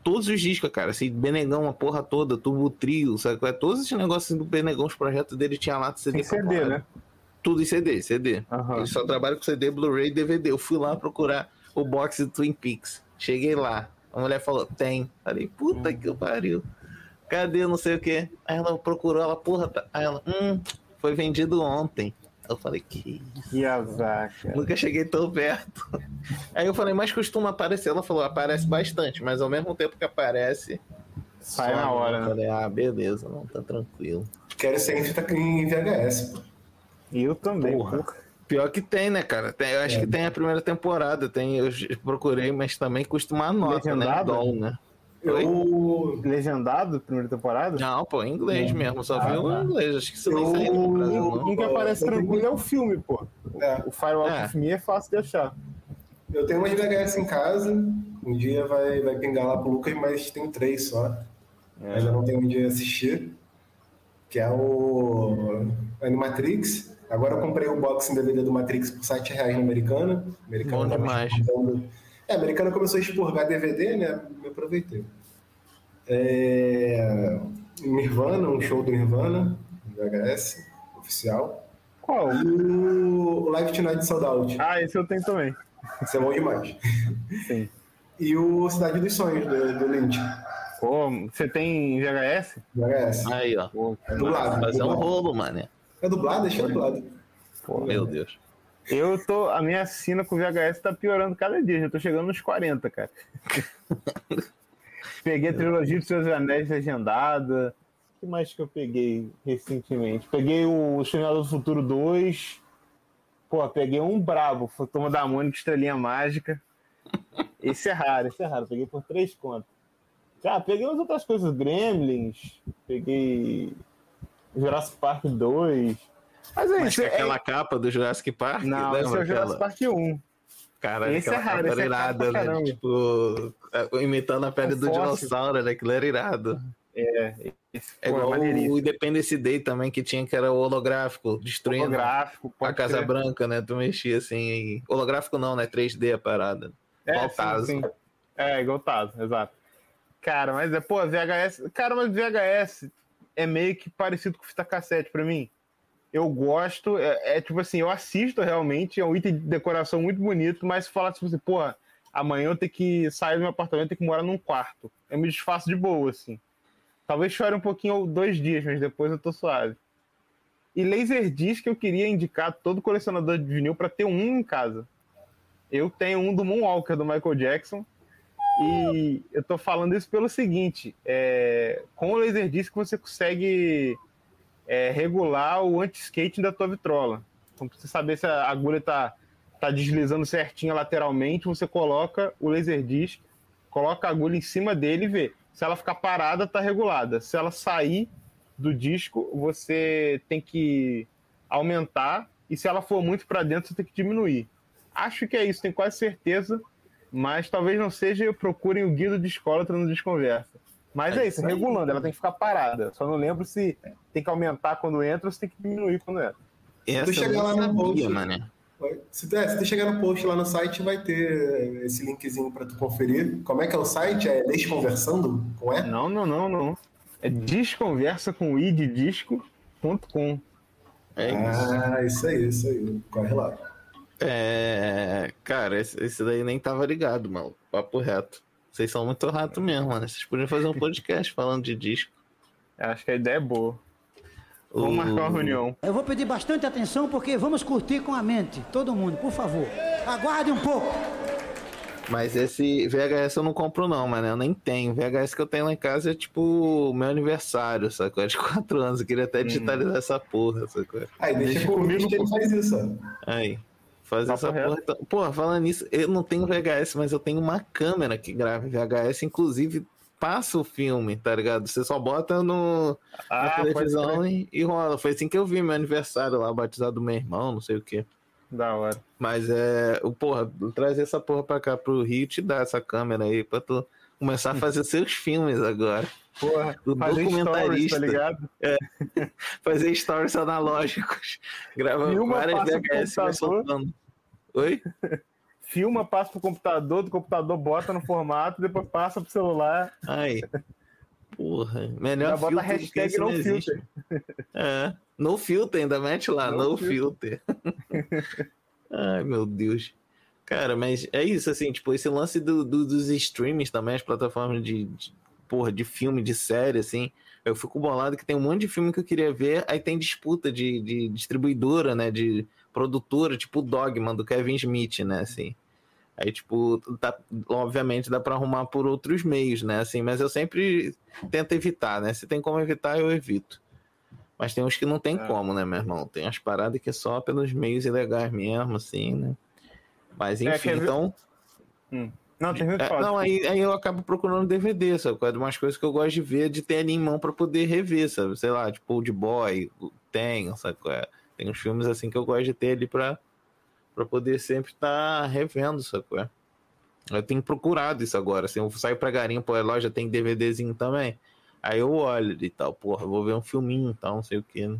Todos os discos, cara, assim, Benegão, a porra toda, Turbo Trio, sabe? é? Todos esses negócios do Benegão, os projetos dele tinha lá de CD. Pra CD, né? Tudo em CD, CD. Aham. Ele só trabalha com CD, Blu-ray e DVD. Eu fui lá procurar o box do Twin Peaks. Cheguei lá. A mulher falou, tem. Falei, puta que pariu. Cadê não sei o quê? Aí ela procurou, ela, porra, tá. Aí ela, hum, foi vendido ontem. Eu falei, que isso? Que azar, cara. Nunca cheguei tão perto. Aí eu falei, mas costuma aparecer. Ela falou, aparece bastante, mas ao mesmo tempo que aparece. Sai na hora, Eu né? falei, ah, beleza, não, tá tranquilo. Quero ser em VHS. pô. E eu também. Porra. pô. Pior que tem, né, cara? Tem- eu acho É. que tem a primeira temporada. Tem, eu procurei, mas também costuma a nota, né? Legendado? Dom, né? Eu, Legendado, primeira temporada? Não, pô, em inglês mesmo. Só vi o tá. inglês. Acho que isso nem Eu- saiu no Brasil, não. Um que aparece Eu tenho- tranquilo é o filme, pô. é, O Firewall É. of Me é fácil de achar. eu tenho umas VHS em casa. Um dia vai, vai pingar lá pro Lucas, mas tem três só. Ainda não tenho onde assistir. Que é o Animatrix. Agora eu comprei o box em DVD do Matrix por 7 reais na Americana. Americana Bom tava demais. É, a Americana começou a expurgar DVD, né? Me aproveitei. É... Nirvana, um show do Nirvana, VHS, oficial. Qual? E o Live Tonight Sold Out. Ah, esse eu tenho também. Isso é bom demais. Sim. E o Cidade dos Sonhos, do, do Lynch, Pô, você tem VHS? VHS. Aí, ó. Pô, É dublado. Fazer um dublado. rolo, mano. É dublado? Deixa dublado. pô. Meu Deus. Eu tô. A minha assina com VHS tá piorando cada dia. Já tô chegando nos 40, cara. peguei a trilogia dos Seus Anéis legendada. O que mais que eu peguei recentemente? Peguei o Exterminador do Futuro 2. Pô, peguei um brabo. Foi Toma da Mônica, Estrelinha Mágica. Esse é raro, esse é raro. Peguei por três contas. Ah, peguei umas outras coisas. Gremlins. Peguei Jurassic Park 2. Mas é Mas isso. que é- aquela capa do Jurassic Park, Não, esse é o Jurassic? Park 1. Cara, Esse é raro, capa esse era é irada, né? Tipo, é, imitando a pele Um do fóssil. dinossauro, né? Aquilo era irado. É, esse, É pô, igual o Independence Day também, que tinha, que era o holográfico, destruindo Holográfico, a Casa crer. Branca, né? Tu mexia assim. Holográfico não, né? 3D a parada. É, Igual sim, Tazo. sim. É, igual Tazo, exato. Cara, mas é, pô, VHS. Cara, mas VHS é meio que parecido com fita cassete pra mim. Eu gosto, é, é tipo assim, eu assisto realmente, é um item de decoração muito bonito, mas se falar tipo assim, pô, amanhã eu tenho que sair do meu apartamento, tenho que morar num quarto. Eu me desfaço de boa, assim. Talvez chore um pouquinho ou dois dias, mas depois eu tô suave. E Laserdisc eu queria indicar todo colecionador de vinil para ter um em casa. Eu tenho um do Moonwalker do Michael Jackson. E eu tô falando isso pelo seguinte: é, com o Laserdisc você consegue é, regular o anti-skating da tua vitrola. Então, pra você saber se a agulha tá, tá deslizando certinho lateralmente, você coloca o Laserdisc, coloca a agulha em cima dele e vê. Se ela ficar parada, tá regulada. Se ela sair do disco, você tem que aumentar. E se ela for muito para dentro, você tem que diminuir. Acho que é isso, tenho quase certeza. Mas talvez não seja, procurem o guia do Discólatra no Desconversa. Mas É é, isso, isso regulando, ela tem que ficar parada. Só não lembro se tem que aumentar quando entra ou se tem que diminuir quando entra. Essa chegar eu lá não no post. mano. Se tu, é, se tu chegar no post lá no site, vai ter esse linkzinho pra tu conferir. Como é que é o site? É Desconversando? Com E? Não, não, não, não. É desconversa com i de disco.com. É isso. Ah, isso aí, isso aí. Corre lá. É. Cara, esse, esse daí nem tava ligado, mano. Papo reto. Vocês são muito rato mesmo, mano. Vocês podiam fazer um podcast falando de disco. Acho que a ideia é boa. Vamos marcar uma reunião. Eu vou pedir bastante atenção porque vamos curtir com a mente. Todo mundo, por favor. Aguarde um pouco. Mas esse VHS eu não compro, não, mano. Eu nem tenho. VHS que eu tenho lá em casa é tipo meu aniversário, sacou? É de 4 anos. Eu queria até digitalizar essa porra, sacou? Aí, deixa, Deixa comigo comigo, que ele faz isso, ó. Aí. Fazer essa porra. Porra, falando nisso, eu não tenho VHS, mas eu tenho uma câmera que grava VHS, inclusive passa o filme, tá ligado? Você só bota no, na Ah, pode televisão e, e rola. Foi assim que eu vi meu aniversário lá, batizado do meu irmão, não sei o quê. Da hora. Mas é. O porra, trazer essa porra pra cá pro Rio te dá essa câmera aí pra tu começar a fazer seus filmes agora. Porra, do fazer stories, documentarista. tá ligado? Fazer stories analógicos. Grava Filma, várias VHS e soltando. Oi? Filma, passa pro computador, do computador bota no formato, depois passa pro celular, Aí. Porra, melhor já bota hashtag no filter. É. No filter, ainda mete lá, no, No filter. Ai, meu Deus. Cara, mas é isso, assim, tipo, esse lance do, do- dos streamings também, as plataformas de, de, porra, de filme, de série, assim, eu fico bolado que tem um monte de filme que eu queria ver, aí tem disputa de, de distribuidora, né, de produtora, tipo o Dogma, do Kevin Smith, né, assim. Aí, tipo, dá- obviamente dá pra arrumar por outros meios, né, assim, mas eu sempre tento evitar, né, se tem como evitar, eu evito. Mas tem uns que não tem É. como, né, meu irmão? Tem umas paradas que é só pelos meios ilegais mesmo, assim, né? Mas É, enfim, ver- então. Não, termina de É, não, aí, aí eu acabo procurando DVD, sabe? Quais umas coisas que eu gosto de ver, de ter ali em mão pra poder rever, sabe? Sei lá, tipo Old Boy, tem, sabe? é? Tem uns filmes assim que eu gosto de ter ali pra, pra poder sempre estar revendo, sabe? é? Eu tenho procurado isso agora, assim, eu saio pra garimpo, a loja tem DVDzinho também. Aí eu olho e tal, porra, vou ver um filminho e tal, não sei o que, né?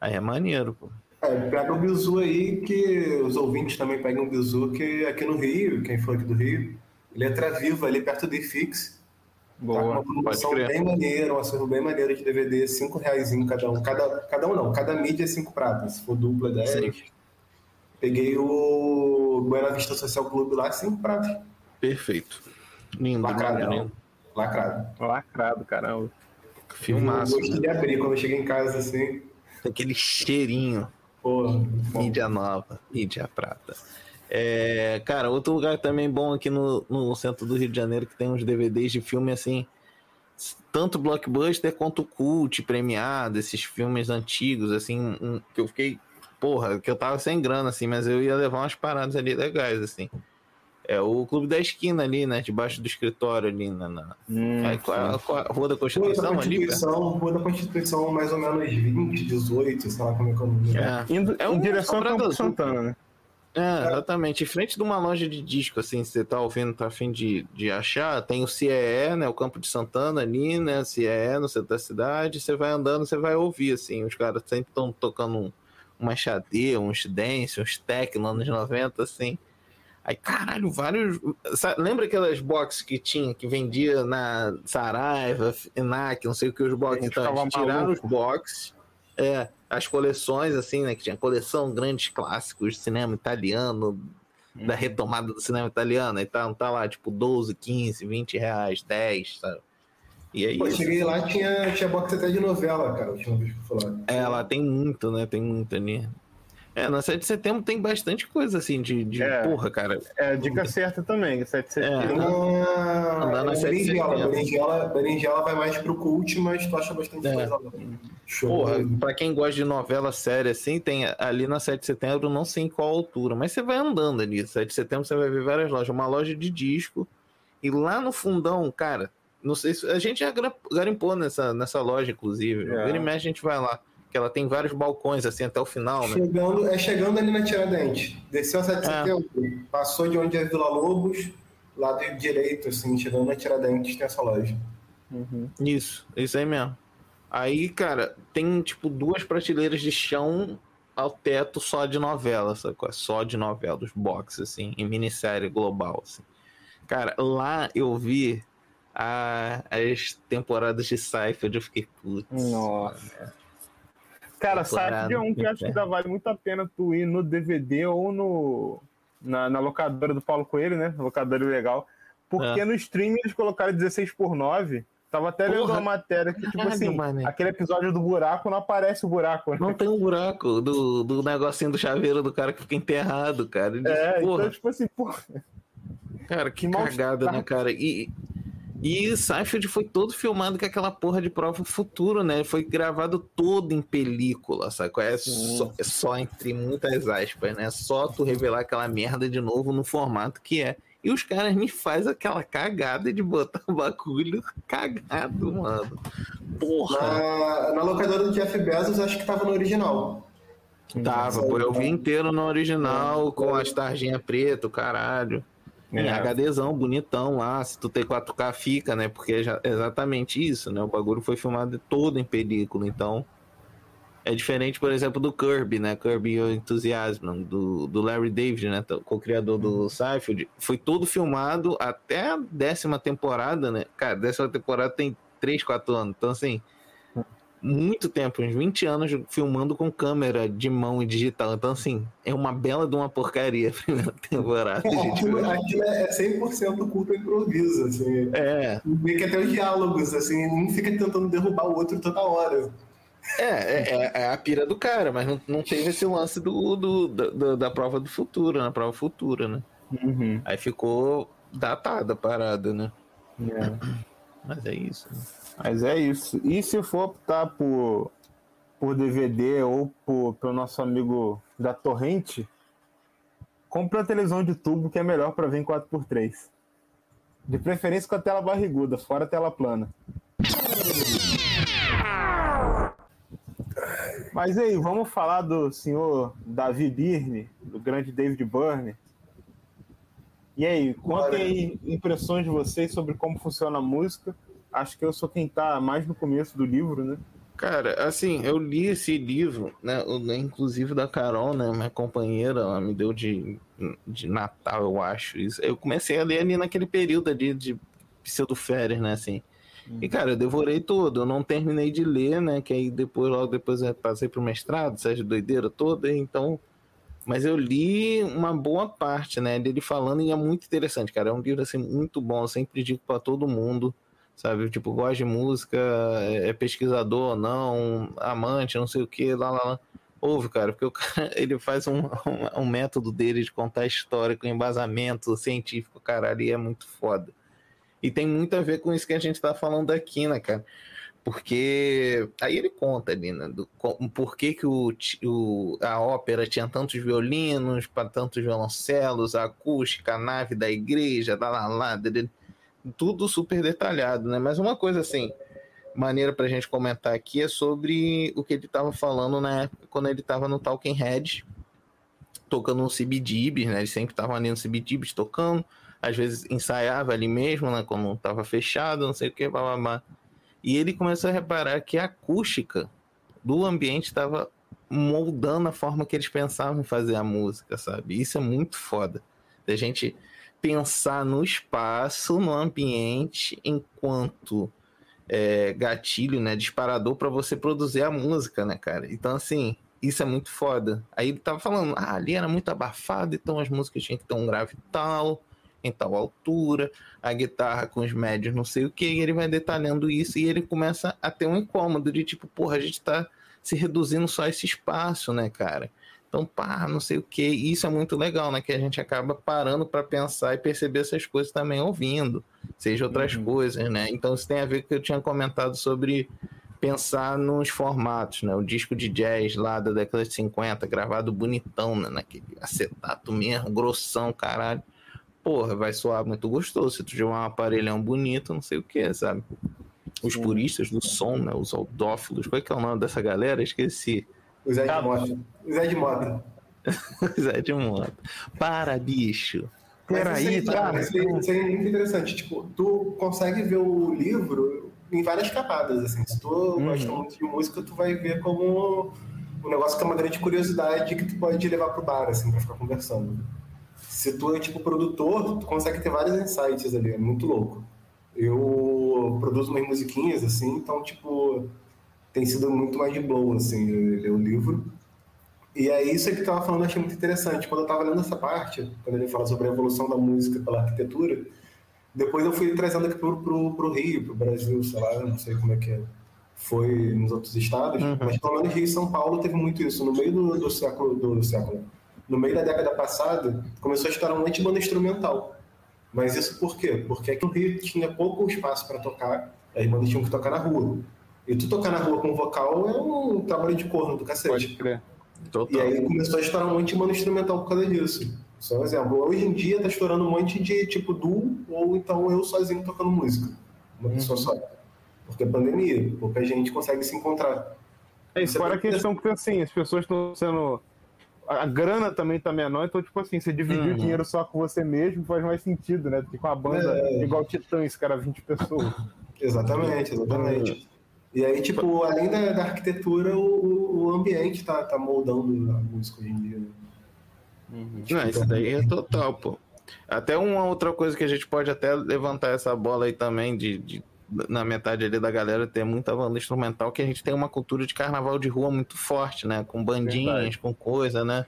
Aí é maneiro, pô. É, pega o bizu aí, que os ouvintes também pegam o bizu, que aqui no Rio, quem for aqui do Rio, Letra Viva, ali perto do IFIX. Tá com Boa. uma promoção crer. bem maneira, um acervo bem maneiro de DVD, 5 reais cada um. Cada, cada um não, cada mídia é 5 pratas. Se for dupla, 10. Sim. Peguei o Buena Vista Social Clube lá, 5 pratas. Perfeito. Lindo, Lacrado, lindo. Lacrado. Lacrado, caramba. Filmaço. Eu gostei de abrir quando eu cheguei em casa assim. Aquele cheirinho. Porra. Mídia nova, mídia prata. É, cara, outro lugar também bom aqui no, no centro do Rio de Janeiro que tem uns DVDs de filme assim, tanto blockbuster quanto cult premiado, esses filmes antigos, assim, um- que eu fiquei, porra, que eu tava sem grana, assim, mas eu ia levar umas paradas ali legais, assim. É o Clube da Esquina ali, né? Debaixo do escritório ali na, na Hum, aí, qual, é a- é a Rua da Rua da Constituição ali. Constituição, Rua da Constituição, mais ou menos 20, 18, sei lá como é que é o número. É. Indo É em um direção a Campo. Santana, né? É, exatamente. Em frente de uma loja de disco, assim, se você tá ouvindo, tá afim de, de achar, tem o CEE, né? O Campo de Santana ali, né? CEE no centro da cidade. Você vai andando, você vai ouvir, assim. Os caras sempre estão tocando um, uma xadê, uns dance, uns tech nos anos 90, assim. Aí, caralho, vários. Sa- Lembra aquelas boxes que tinha, que vendia na Saraiva, Enac, não sei o que, os boxes? Então, eles tiraram os maluco. boxes. É, as coleções, assim, né? Que tinha coleção grandes clássicos de cinema italiano, da retomada do cinema italiano, e tá, tá lá, tipo, 12, 15, 20 reais, 10, sabe? E aí, Pô, cheguei lá, tinha, tinha box até de novela, cara, a última vez que eu fui lá. é, lá tem muito, né? Tem muito ali. É, na 7 de setembro tem bastante coisa, assim, de, de É. porra, cara. É a dica certa também, 7 de É. setembro. Ah, Andar na é sete de berinjela, setembro. berinjela, berinjela vai mais pro cult, mas tu acha bastante É. coisa lá. Show. Porra, pra quem gosta de novela séria, assim, tem ali na 7 de setembro, não sei em qual altura, mas você vai andando ali. 7 de setembro você vai ver várias lojas. Uma loja de disco. E lá no fundão, cara, não sei se. A gente já garimpou nessa, nessa loja, inclusive. É. Vira e mexe, a gente vai lá. Que ela tem vários balcões, assim, até o final, né? Chegando, é chegando ali na Tiradentes. Desceu a 7 de É. passou de onde é Vila Lobos, lado direito, assim, chegando na Tiradentes, tem essa loja. Isso, isso aí mesmo. Aí, cara, tem tipo duas prateleiras de chão ao teto só de novela, sabe? qual é? Só de novela, dos boxes, assim, em minissérie global, assim. Cara, lá eu vi a- as temporadas de Seinfeld, eu fiquei, putz. Nossa. Cara, é um que eu acho que é. dá, vale muito a pena tu ir no DVD ou no na, na locadora do Paulo Coelho, né? Locadora legal. Porque É. no streaming eles colocaram 16 por 9. Tava até lendo Porra, uma matéria que, tipo caralho, assim, mané. aquele episódio do buraco não aparece o buraco. Né? Não tem um buraco do, do negocinho do chaveiro do cara que fica enterrado, cara. Ele É, porra, então, tipo assim, Cara, que Que cagada, né, cara? E, e Seinfeld foi todo filmado com aquela porra de prova futuro, né? Foi gravado todo em película, sabe? É só, é só entre muitas aspas, né? Só tu revelar aquela merda de novo no formato que é. E os caras me fazem aquela cagada de botar o bagulho cagado, mano. Porra. Na, na locadora do Jeff Bezos, acho que tava no original. Tava, pô, eu vi inteiro no original, com as tarjinhas pretas, o caralho. É. HDzão, bonitão lá. Se tu tem 4K, fica, né? Porque é já- exatamente isso, né? O bagulho foi filmado todo em película, então. É diferente, por exemplo, do Kirby, né? Kirby e o Enthusiasm, do, do Larry David, né? Co-criador do Seinfeld. Foi todo filmado até a décima temporada, né? Cara, décima temporada tem 3, 4 anos. Então, assim, muito tempo, uns 20 anos filmando com câmera de mão e digital. Então, assim, é uma bela de uma porcaria a primeira temporada, gente. Aquilo, aquilo é 100% culpa improviso, assim. É, Vê que até os diálogos, assim, um fica tentando derrubar o outro toda hora. É, é, é- é a pira do cara, mas não, não teve esse lance do, do- da- da, prova do futuro, né? Prova futura, né? Uhum. Aí ficou datada a parada, né? É. Mas é isso. né? Mas é isso. E se for optar por, por DVD ou por, pelo nosso amigo da Torrente, compre a televisão de tubo que é melhor para ver em 4x3. De preferência com a tela barriguda, fora a tela plana. Mas aí, vamos falar do senhor Davi Birne, do grande David Byrne. E aí, contem aí impressões de vocês sobre como funciona a música. Acho que eu sou quem tá mais no começo do livro, né? Cara, assim, eu li esse livro, né? né, Inclusive da Carol, né? Minha companheira, ela me deu de, de Natal, eu acho. Isso. Eu comecei a ler ali naquele período ali de pseudo-férias, né? Assim. E, cara, eu devorei todo. Eu não terminei de ler, né? Que aí depois, logo depois, eu passei pro mestrado, essa doideira toda. Então. Mas eu li uma boa parte, né? Dele falando e é muito interessante, cara. É um livro, assim, muito bom. Eu sempre digo pra todo mundo, sabe? Tipo, gosta de música, é é pesquisador ou não, amante, não sei o que, lá, lá, lá. Ouve, cara, porque o cara, ele faz um, um, um método dele de contar história com embasamento científico, caralho, e é muito foda. E tem muito a ver com isso que a gente tá falando aqui, né, cara? Porque aí ele conta ali, né? Do, por que, que o, o- a ópera tinha tantos violinos, para tantos violoncelos, a acústica, a nave da igreja, lá, lá, lá, tudo super detalhado, né? Mas uma coisa assim, maneira pra gente comentar aqui é sobre o que ele tava falando na época, quando ele tava no Talking Head, tocando um CBGBs, né? Ele sempre tava ali no CBGBs tocando, às vezes ensaiava ali mesmo, né? Quando tava fechado, não sei o que, blá. E ele começou a reparar que a acústica do ambiente estava moldando a forma que eles pensavam em fazer a música, sabe? Isso é muito foda. Da gente pensar no espaço, no ambiente, enquanto é, gatilho, né? Disparador para você produzir a música, né, cara? Então, assim, isso é muito foda. Aí ele tava falando, ah, ali era muito abafado, então as músicas tinham que ter um grave tal, em tal altura, a guitarra com os médios, não sei o que, e ele vai detalhando isso e ele começa a ter um incômodo de tipo, porra, a gente tá se reduzindo só a esse espaço, né, cara? Então, pá, não sei o que, e isso é muito legal, né? Que a gente acaba parando para pensar e perceber essas coisas também ouvindo, seja outras coisas, né? Então, isso tem a ver com o que eu tinha comentado sobre pensar nos formatos, né? O disco de jazz lá da década de 50, gravado bonitão, né? Naquele acetato mesmo, grossão, caralho porra, vai soar muito gostoso se tu tiver um aparelhão bonito, não sei o que, sabe? Os puristas do som, né? Os audófilos, qual é que é o nome dessa galera? Esqueci. O Zé de Tá. Mota. O Zé de Mota. Zé de Moto. Para, bicho. Peraí, isso aí, cara. Isso, isso é muito interessante. Tipo, tu consegue ver o livro em várias camadas, assim. Se tu gosta muito de música, tu vai ver como um negócio que é uma grande curiosidade que tu pode levar pro bar, assim, pra ficar conversando. Se tu é, tipo, produtor, tu consegue ter vários insights ali. É muito louco. Eu produzo umas musiquinhas, assim, então, tipo, tem sido muito mais de blow, assim, ler o livro. E aí, isso aí que tu tava falando, eu achei muito interessante. Quando eu tava lendo essa parte, quando ele fala sobre a evolução da música pela arquitetura, depois eu fui trazendo aqui pro, pro, pro Rio, pro Brasil, sei lá, não sei como é que é. foi nos outros estados, mas pelo menos Rio e São Paulo teve muito isso. No meio do, do século, do, do século, no meio da década passada, começou a estourar um monte de banda instrumental. Mas isso por quê? Porque aqui no Rio tinha pouco espaço para tocar, as bandas tinham que tocar na rua. E tu tocar na rua com vocal é um trabalho de corno do cacete. Pode crer. E Total. aí começou a estourar um monte de banda instrumental por causa disso. Só um exemplo. Hoje em dia tá estourando um monte de tipo duo, ou então eu sozinho tocando música. Uma pessoa só. Porque é pandemia, pouca gente consegue se encontrar. É isso, fora a questão que assim, as pessoas estão sendo a grana também tá menor, então, tipo assim, você dividir Uhum. o dinheiro só com você mesmo faz mais sentido, né? Do que com a banda É. igual Titãs, cara, 20 pessoas. Exatamente, exatamente. E aí, tipo, além da, da arquitetura, o, o ambiente tá, tá moldando a música hoje em dia. né? Não, isso daí é total, pô. Até uma outra coisa que a gente pode até levantar essa bola aí também, de, de- na metade ali da galera ter muita banda instrumental, que a gente tem uma cultura de carnaval de rua muito forte, né? Com bandinhas, Verdade. com coisa, né?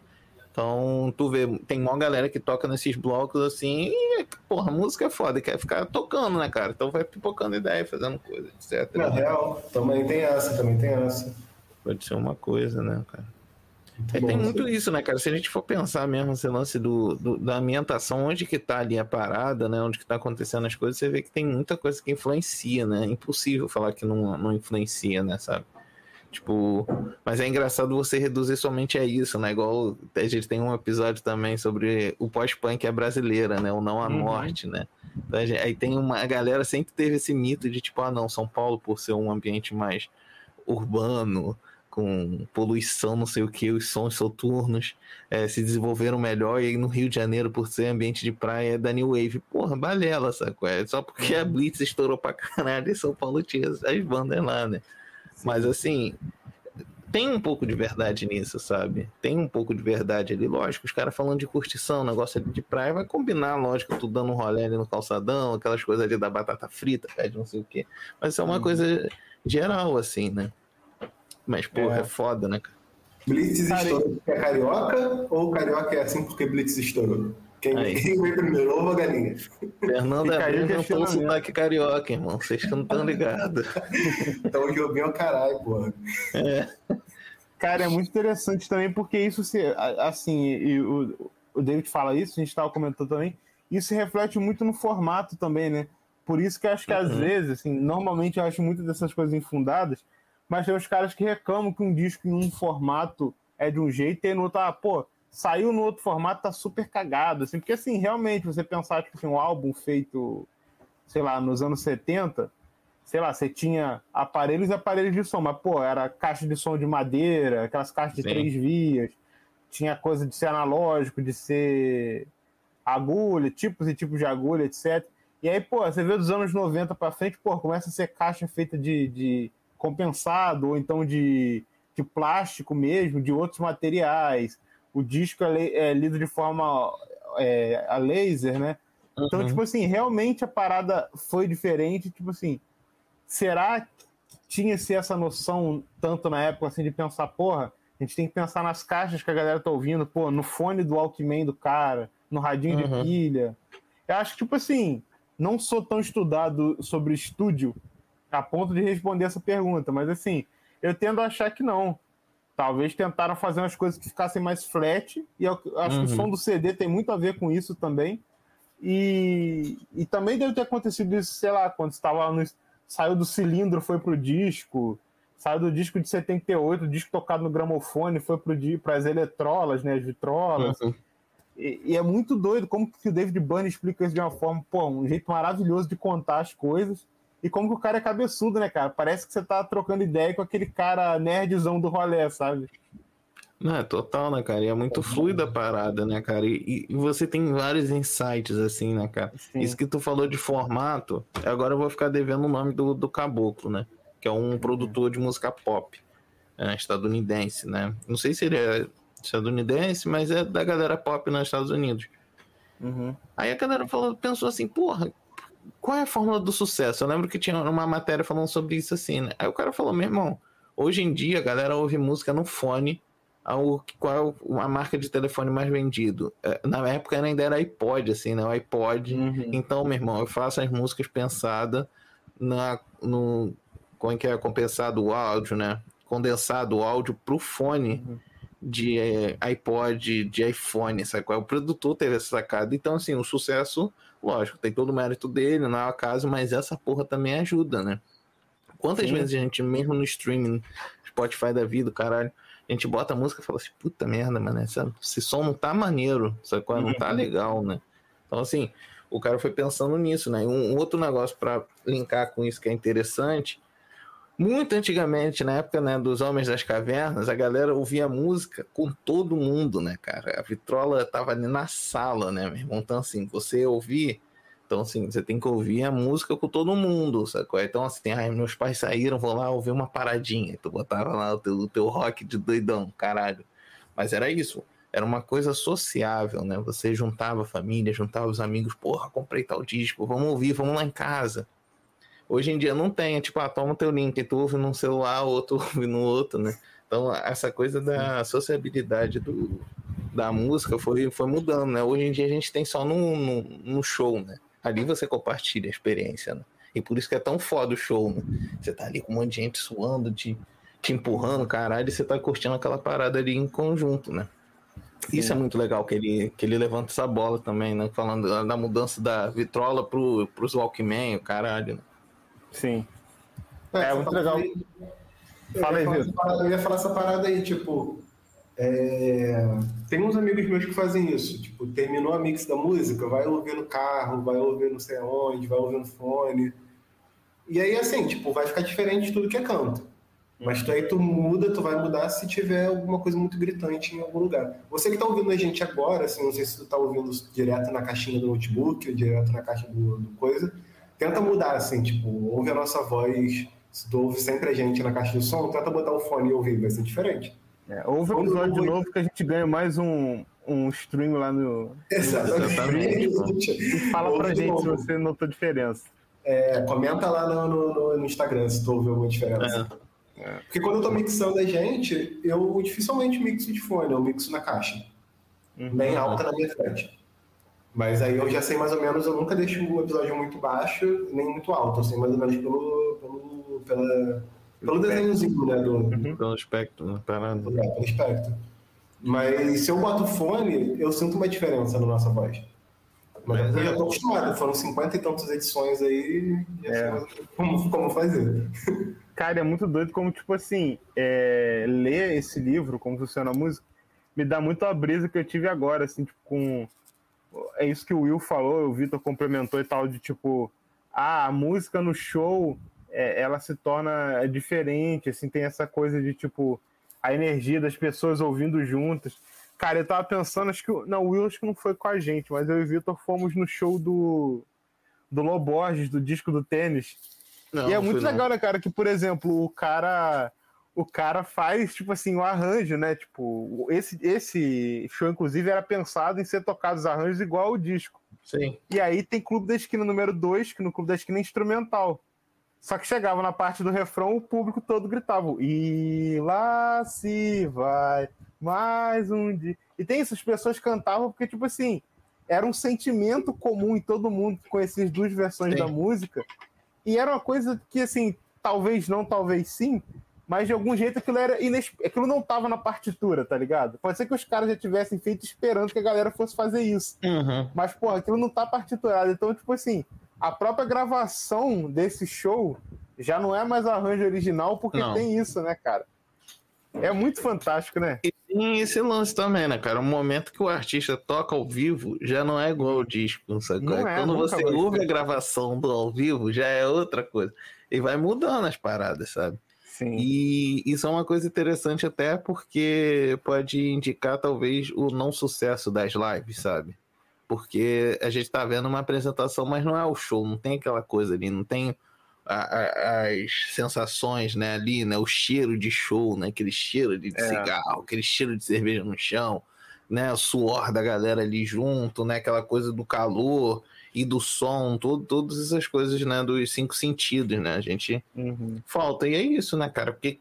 Então, tu vê, tem uma galera que toca nesses blocos assim, e, porra, música é foda, quer ficar tocando, né, cara? Então vai pipocando ideia, fazendo coisa, etc. Na real, também tem essa, também tem essa. Pode ser uma coisa, né, cara? Muito É, bom. tem muito isso, né, cara? Se a gente for pensar mesmo esse lance do, do- da ambientação, onde que tá ali a parada, né? Onde que tá acontecendo as coisas, você vê que tem muita coisa que influencia, né? É impossível falar que não, não influencia, né, sabe? Tipo, mas é engraçado você reduzir somente a isso, né? Igual a gente tem um episódio também sobre o pós-punk é brasileira, né? O não à Uhum. morte, né? Então, gente- aí tem uma a galera sempre teve esse mito de tipo, ah, não, São Paulo por ser um ambiente mais urbano, com poluição, não sei o que, os sons soturnos eh, se desenvolveram melhor, e aí no Rio de Janeiro, por ser ambiente de praia, é da New Wave. Porra, balela, sacou? É só porque a Blitz estourou pra caralho e São Paulo tinha as bandas lá, né? Mas assim, tem um pouco de verdade nisso, sabe? Tem um pouco de verdade ali. Lógico, os caras falando de curtição, negócio ali de praia, vai combinar, lógico, tu dando um rolê ali no calçadão, aquelas coisas ali da batata frita, pede não sei o quê. Mas isso é uma coisa geral, assim, né? Mas, porra, é, É. foda, né, cara? Blitz estourou porque é carioca ou carioca é assim porque Blitz estourou? Quem, Aí. quem veio primeiro, ovo ou galinha? Fernando Abreu inventou o questionamento. sotaque carioca, irmão. Vocês que não estão ligados. Então o joguinho é o caralho, porra. Cara, é muito interessante também, porque isso se. Assim, e o, o David fala isso, a gente estava comentando também, isso se reflete muito no formato também, né? Por isso que eu acho que às Uhum. vezes, assim, normalmente eu acho muitas dessas coisas infundadas, mas tem uns caras que reclamam que um disco em um formato é de um jeito e no outro, ah, pô, saiu no outro formato, tá super cagado, assim, porque assim, realmente, você pensar, tipo assim, um álbum feito, sei lá, nos anos 70, sei lá, você tinha aparelhos e aparelhos de som, mas, pô, era caixa de som de madeira, aquelas caixas de Sim. três vias, tinha coisa de ser analógico, de ser agulha, tipos e tipos de agulha, etc. E aí, pô, você vê dos anos 90 pra frente, pô, começa a ser caixa feita de, de compensado, ou então de, de plástico mesmo, de outros materiais. O disco é, é lido de forma é, a laser, né? Então, Uhum. tipo assim, realmente a parada foi diferente. Tipo assim, será que tinha-se essa noção tanto na época assim de pensar, porra, a gente tem que pensar nas caixas que a galera tá ouvindo, pô, no fone do Walkman do cara, no radinho Uhum. de pilha. Eu acho que, tipo assim, não sou tão estudado sobre estúdio a ponto de responder essa pergunta, mas assim, eu tendo a achar que não. Talvez tentaram fazer umas coisas que ficassem mais flat, e eu acho que o Uhum. som do CD tem muito a ver com isso também. E, e também deve ter acontecido isso, sei lá, quando estava no, saiu do cilindro, foi pro disco, saiu do disco de 78, o disco tocado no gramofone, foi para as eletrolas, né, as vitrolas. Uhum. E, e é muito doido como que o David Byrne explica isso de uma forma, pô, um jeito maravilhoso de contar as coisas. E como que o cara é cabeçudo, né, cara? Parece que você tá trocando ideia com aquele cara nerdzão do rolê, sabe? Não, é total, né, cara? E é muito fluida a parada, né, cara? E, e você tem vários insights, assim, né, cara? Sim. Isso que tu falou de formato, agora eu vou ficar devendo o nome do, do Caboclo, né? Que é um produtor de música pop é, estadunidense, né? Não sei se ele é estadunidense, mas é da galera pop nos Estados Unidos. Uhum. Aí a galera falou, pensou assim, porra, qual é a fórmula do sucesso? Eu lembro que tinha uma matéria falando sobre isso assim, né? Aí o cara falou, meu irmão, hoje em dia a galera ouve música no fone, ao, qual é a marca de telefone mais vendido? É, Na época ainda era iPod, assim, né? O iPod. Uhum. Então, meu irmão, eu faço as músicas pensadas na, no. Como é que é? Compensado o áudio, né? Condensado o áudio pro fone de eh, iPod, de iPhone, sabe? qual é? O produtor teve essa sacada. Então, assim, o sucesso, lógico, tem todo o mérito dele, não é o caso, mas essa porra também ajuda, né? Quantas Sim. vezes a gente, mesmo no streaming, Spotify da vida, caralho, a gente bota a música e fala assim, puta merda, mano, esse som não tá maneiro, sabe? qual é? Não tá legal, né? Então, assim, o cara foi pensando nisso, né? Um, um outro negócio para linkar com isso que é interessante Muito antigamente, na época né, dos Homens das Cavernas, a galera ouvia música com todo mundo, né, cara? A vitrola tava ali na sala, né, meu irmão? Então, assim, você ouvir. Então, assim, você tem que ouvir a música com todo mundo, sacou? Então, assim, ai, meus pais saíram, vou lá ouvir uma paradinha. Tu botava lá o teu, o teu rock de doidão, caralho. Mas era isso. Era uma coisa sociável, né? Você juntava a família, juntava os amigos, porra, comprei tal disco, vamos ouvir, vamos lá em casa. Hoje em dia não tem, é tipo, ah, toma teu link, tu ouve num celular, outro ouve no outro, né? Então, essa coisa da sociabilidade do, da música foi, foi mudando, né? Hoje em dia a gente tem só no, no, no show, né? Ali você compartilha a experiência, né? E por isso que é tão foda o show, né? Você tá ali com um monte de gente suando, te, te empurrando, caralho, e você tá curtindo aquela parada ali em conjunto, né? Sim. Isso é muito legal, que ele, que ele levanta essa bola também, né? Falando da mudança da vitrola pro, pros Walkman, o caralho, né? Sim. É, é muito legal. Aí, Fala aí, Vitor. Eu ia falar essa parada aí, tipo. É... Tem uns amigos meus que fazem isso. Tipo, terminou a mix da música, vai ouvir no carro, vai ouvir não sei onde, vai ouvir no fone. E aí, assim, tipo, vai ficar diferente de tudo que é canto. Mas tu aí tu muda, tu vai mudar se tiver alguma coisa muito gritante em algum lugar. Você que tá ouvindo a gente agora, assim, não sei se tu tá ouvindo direto na caixinha do notebook ou direto na caixa do, do coisa, tenta mudar, assim, tipo, ouve a nossa voz. Se tu ouve sempre a gente na caixa do som, tenta botar o fone e ouvir, vai ser diferente. É, ouve o episódio de novo que a gente ganha mais um, um stream lá no. Exatamente. E fala pra gente se você notou diferença. É, comenta lá no, no, no, Instagram se tu ouviu alguma diferença. É. É. Porque quando eu tô mixando a gente, eu dificilmente mixo de fone, eu mixo na caixa. Uhum. Bem alta na minha frente. Mas aí eu já sei mais ou menos, eu nunca deixo o episódio muito baixo, nem muito alto, eu sei mais ou menos pelo, pelo, pela, pelo desenhozinho, né? Do, uhum. Pelo espectro, né? Parado. É, pelo espectro. Mas se eu boto fone, eu sinto uma diferença na nossa voz. Mas, Mas eu já tô acostumado, foram 50 e tantas edições aí, é. como, como fazer. Cara, é muito doido como, tipo assim, é, ler esse livro, como funciona a música, me dá muito a brisa que eu tive agora, assim, tipo, com é isso que o Will falou, o Vitor complementou e tal, de tipo, ah, a música no show é, ela se torna diferente, assim, tem essa coisa de tipo, a energia das pessoas ouvindo juntas. Cara, eu tava pensando, acho que. Não, o Will acho que não foi com a gente, mas eu e o Vitor fomos no show do. Do Loborges, do disco do tênis. Não, e é muito legal, né, cara? Que, por exemplo, o cara o cara faz, tipo assim, o arranjo, né? Tipo, esse, esse show, inclusive, era pensado em ser tocado os arranjos igual o disco. Sim. E aí tem Clube da Esquina número 2, que no Clube da Esquina é instrumental. Só que chegava na parte do refrão, o público todo gritava: E lá se vai mais um dia. E tem isso, as pessoas cantavam porque, tipo assim, era um sentimento comum em todo mundo que conhecia as duas versões sim. da música. E era uma coisa que, assim, talvez não, talvez sim, mas de algum jeito aquilo era inesp... aquilo não tava na partitura, tá ligado? Pode ser que os caras já tivessem feito esperando que a galera fosse fazer isso. Uhum. Mas, porra, aquilo não tá partiturado. Então, tipo assim, a própria gravação desse show já não é mais arranjo original porque não. tem isso, né, cara? É muito fantástico, né? E tem esse lance também, né, cara? O momento que o artista toca ao vivo já não é igual ao disco, sabe? Não é, Quando você ouve a gravação do ao vivo, já é outra coisa. E vai mudando as paradas, sabe? Sim. E isso é uma coisa interessante até porque pode indicar talvez o não sucesso das lives, sabe? Porque a gente tá vendo uma apresentação, mas não é o show, não tem aquela coisa ali, não tem a, a, as sensações, né, ali, né, o cheiro de show, né, aquele cheiro de é. cigarro, aquele cheiro de cerveja no chão, né, o suor da galera ali junto, né, aquela coisa do calor, e do som, todo, todas essas coisas, né, dos cinco sentidos, né? A gente uhum. falta. E é isso, né, cara? Porque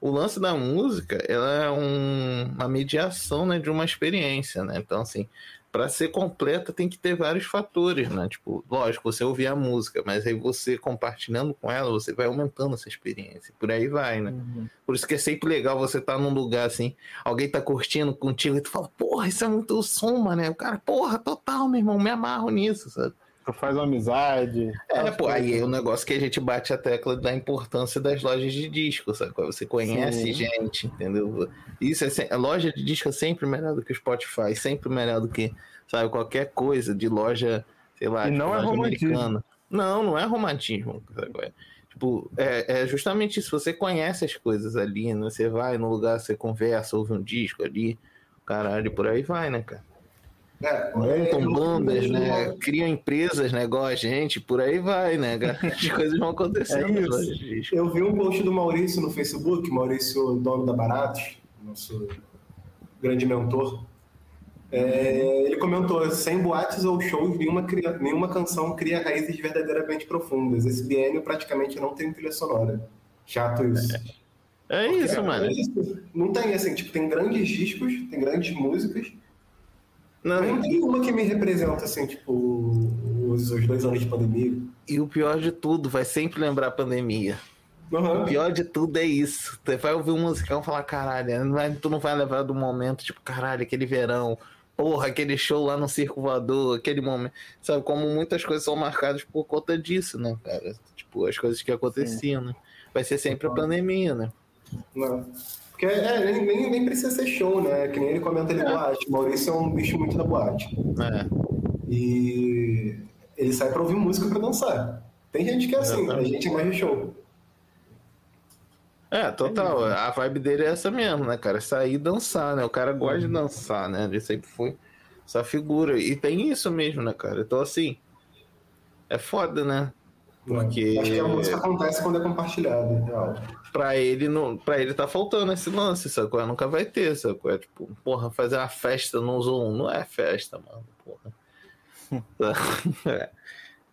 o lance da música, ela é um, uma mediação, né, de uma experiência, né? Então, assim, para ser completa tem que ter vários fatores, né? Tipo, lógico, você ouvir a música, mas aí você compartilhando com ela, você vai aumentando essa experiência. Por aí vai, né? Uhum. Por isso que é sempre legal você estar tá num lugar assim, alguém tá curtindo contigo e tu fala, porra, isso é muito som, né? O cara, porra, total, meu irmão, me amarro nisso, sabe? Tu faz uma amizade. É, pô, aí é o um negócio que a gente bate a tecla da importância das lojas de disco, sabe? Você conhece Sim. gente, entendeu? Isso é, a loja de disco é sempre melhor do que o Spotify, sempre melhor do que, sabe, qualquer coisa de loja, sei lá, e não é romantismo. Americana. Não, não é romantismo. Sabe? Tipo, é, é justamente isso. Você conhece as coisas ali, né? Você vai no lugar, você conversa, ouve um disco ali, caralho, por aí vai, né, cara? É, Montam eu- bandas, né? Criam empresas, né? Igual a gente, por aí vai, né? As coisas vão acontecendo. É. Eu vi um post do Maurício no Facebook, Maurício, dono da Baratos, nosso grande mentor. É, ele comentou: sem boates ou shows, nenhuma, cria- nenhuma canção cria raízes verdadeiramente profundas. Esse biênio praticamente não tem trilha sonora. Chato isso. É isso, mano. É isso. Não tem, assim, tipo, tem grandes discos, tem grandes músicas, Não, não tem uma que me representa, assim, tipo, os, os dois anos de pandemia. e o pior de tudo, vai sempre lembrar a pandemia. Uhum. O pior de tudo é isso. Tu vai ouvir um musicão e falar, caralho, não vai- tu não vai levar do momento, tipo, caralho, aquele verão, porra, aquele show lá no Circo Voador, aquele momento. Sabe, como muitas coisas são marcadas por conta disso, né, cara? Tipo, as coisas que aconteciam, né? Vai ser sempre a pandemia, né? Não. Porque é, nem, nem, nem precisa ser show, né? Que nem ele comenta ali boate. Maurício é um bicho muito da boate. É. E ele sai pra ouvir música pra dançar. Tem gente que é assim, a Exatamente. gente é mais de show. É, total. A vibe dele é essa mesmo, né, cara? Sair e dançar, né? O cara gosta de dançar, né? Ele sempre foi essa figura. E tem isso mesmo, né, cara? Então, assim, é foda, né? Porque- Acho que a música acontece quando é compartilhada, em real. Pra ele, não, pra ele tá faltando esse lance, sacou? Nunca vai ter, sacou? É tipo, porra, fazer uma festa no Zoom. Não é festa, mano, porra. é.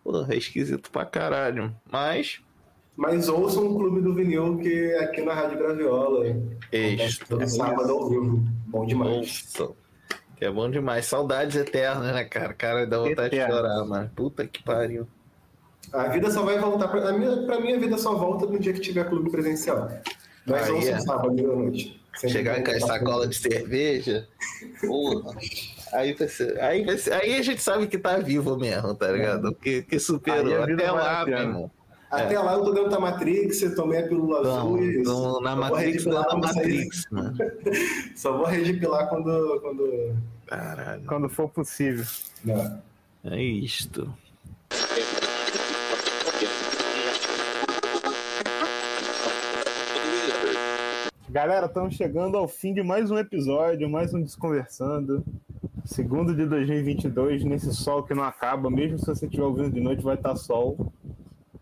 Porra, é esquisito pra caralho. Mas, Mas ouçam o Clube do Vinil, que é aqui na Rádio Graviola. Extra. todo sábado ao vivo. Bom demais. Nossa, que é bom demais. Saudades eternas, né, cara? Cara, dá vontade de Eternas. chorar, mano. Puta que pariu. A vida só vai voltar. Pra, a minha, pra mim, a vida só volta no dia que tiver clube presencial. Nós Aí ouçam é. sábado à noite. Sempre Chegar com a sacola de cerveja. Porra. Aí, vai ser- aí, vai ser- aí a gente sabe que tá vivo mesmo, tá ligado? Que, que superou. a vida Até lá, meu irmão. Até lá eu tô dentro da Matrix, eu tomei a pílula azul Tamo, e na Matrix, sair- Matrix, mano. Só vou redipilar quando. quando... Caralho. Quando for possível. Não. É isto. Galera, estamos chegando ao fim de mais um episódio, mais um Desconversando. Segundo de 2022, nesse sol que não acaba, mesmo se você estiver ouvindo de noite, vai estar sol.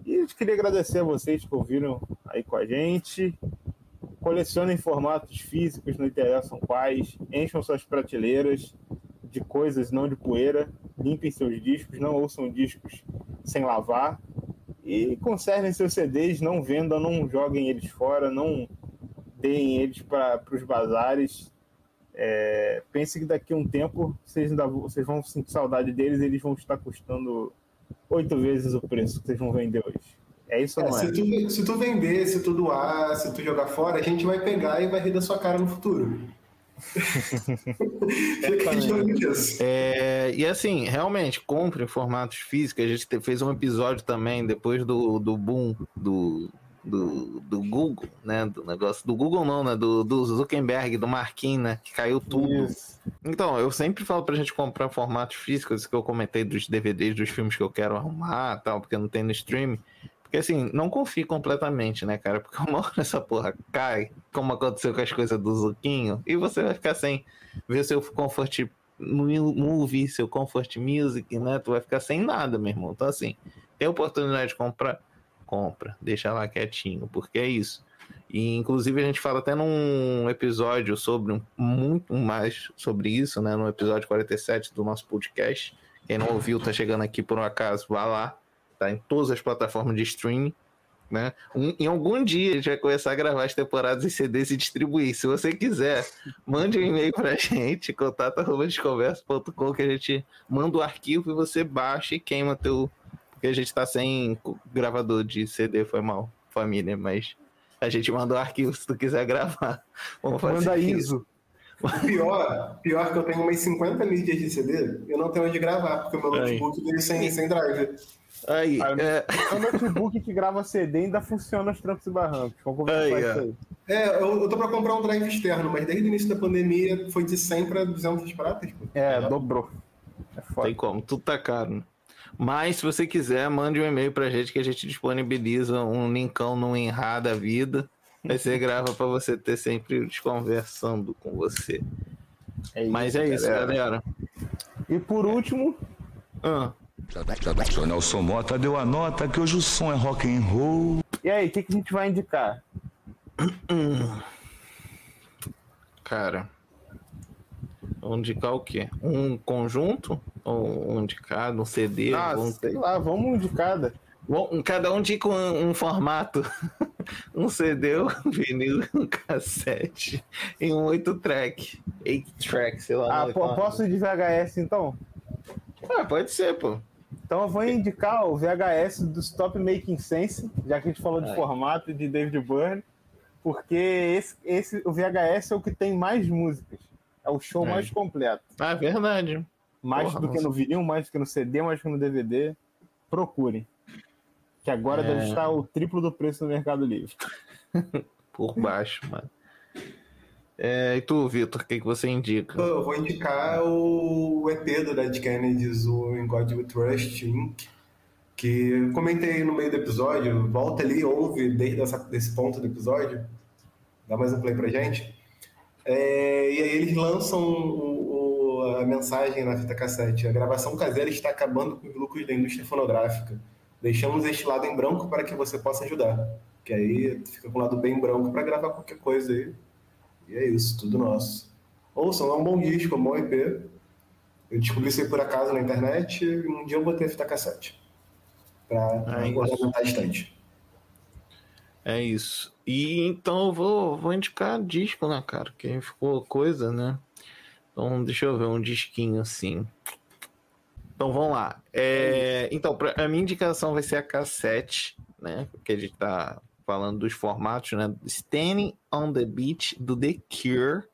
E eu queria agradecer a vocês que ouviram aí com a gente. Colecionem formatos físicos, não interessam quais. Encham suas prateleiras de coisas, não de poeira. Limpem seus discos, não ouçam discos sem lavar. E conservem seus CDs, não vendam, não joguem eles fora, não deem eles para os bazares. É, pense que daqui a um tempo vocês, ainda, vão- vocês vão sentir saudade deles e eles vão estar custando oito vezes o preço que vocês vão vender hoje. É isso ou É, não é? se, tu, se tu vender, se tu doar, se tu jogar fora, a gente vai pegar e vai rir da sua cara no futuro. É, e assim, realmente, compre em formatos físicos. A gente te- fez um episódio também, depois do, do boom do, do, do Google, né? Do negócio. Do Google não, né? Do, do Zuckerberg, do Marquinhos, né? Que caiu tudo. Isso. Então, eu sempre falo pra gente comprar formatos físicos, isso que eu comentei dos DVDs, dos filmes que eu quero arrumar tal, porque não tem no streaming. Porque assim, não confie completamente, né, cara? Porque uma hora essa porra cai, como aconteceu com as coisas do Zuquinho, e você vai ficar sem ver seu comfort movie, seu comfort music, né? Tu vai ficar sem nada, meu irmão. Então, assim, tem oportunidade de comprar, compra, deixa lá quietinho, porque é isso. E inclusive a gente fala até num episódio sobre um- muito mais sobre isso, né? No episódio 47 do nosso podcast. Quem não ouviu, tá chegando aqui por um acaso, vá lá. Tá em todas as plataformas de streaming. Né? Um- em algum dia a gente vai começar a gravar as temporadas em CDs e distribuir. Se você quiser, mande um e-mail pra gente, contato.desconversa.com, que a gente manda o arquivo e você baixa e queima teu. Porque a gente tá sem gravador de CD, foi mal, família, mas a gente manda o arquivo se tu quiser gravar. Vamos fazer Manda isso. ISO. Pior, pior que eu tenho umas 50 mídias de CD, eu não tenho onde gravar, porque o meu Aí. notebook veio sem, sem drive. Aí, Ah, é, O notebook que grava CD ainda funciona os trampos e barrancos. Aí, aí. É, eu, eu tô pra comprar um drive externo, mas desde o início da pandemia foi de 100 pra 200 pratas. pô. É, dobrou. É foda. tem como, tudo tá caro. né? Mas se você quiser, mande um e-mail pra gente que a gente disponibiliza um linkão no Enra da vida. Aí você grava pra você ter sempre conversando com você. É isso, Mas é isso, galera. E por último, Ah, Nelson Mota deu a nota que hoje o som é rock and roll. e aí, o que, que a gente vai indicar? cara. Vamos indicar o quê? Um conjunto? Ou um de cada? Um CD? Ah, Vamos- sei lá, vamos um de cada. Bom, cada um indica um, um formato. um CD, um vinil, um cassete e um 8 track. 8 track, sei lá. Ah, pô, qual- posso de VHS então? Ah, pode ser, pô. Então eu vou indicar o VHS do Stop Making Sense, já que a gente falou de Ai. formato de David Byrne, porque esse, esse, o VHS é o que tem mais músicas. É o show É. mais completo. Ah, verdade. Mais Porra, do que nossa. no vinil, mais do que no CD, mais do que no DVD. Procurem. Que agora É. deve estar o triplo do preço no Mercado Livre. Por baixo, mano. É, e tu, Vitor, o que, que você indica? Eu vou indicar o EP do Dead Kennedys, o In God We Trust Inc., que eu comentei no meio do episódio, volta ali, ouve desde essa, desse ponto do episódio, dá mais um play pra gente. É, e aí eles lançam o- o- a mensagem na fita cassete. A gravação caseira está acabando com os lucros da indústria fonográfica. Deixamos este lado em branco para que você possa ajudar. Que aí fica com o lado bem branco para gravar qualquer coisa aí. E é isso, tudo nosso. Ouçam, é um bom disco, é um bom EP. Eu descobri isso aí por acaso na internet e um dia eu botei a fita cassete. Isso. ornamentar a estante. É isso. E então eu vou, vou indicar disco, né, cara? Que ficou coisa, né? Então, deixa eu ver um disquinho assim. Então vamos lá. É, então, pra, a minha indicação vai ser a cassete, né? Que a gente tá falando dos formatos, né? Standing on the Beach do The Cure,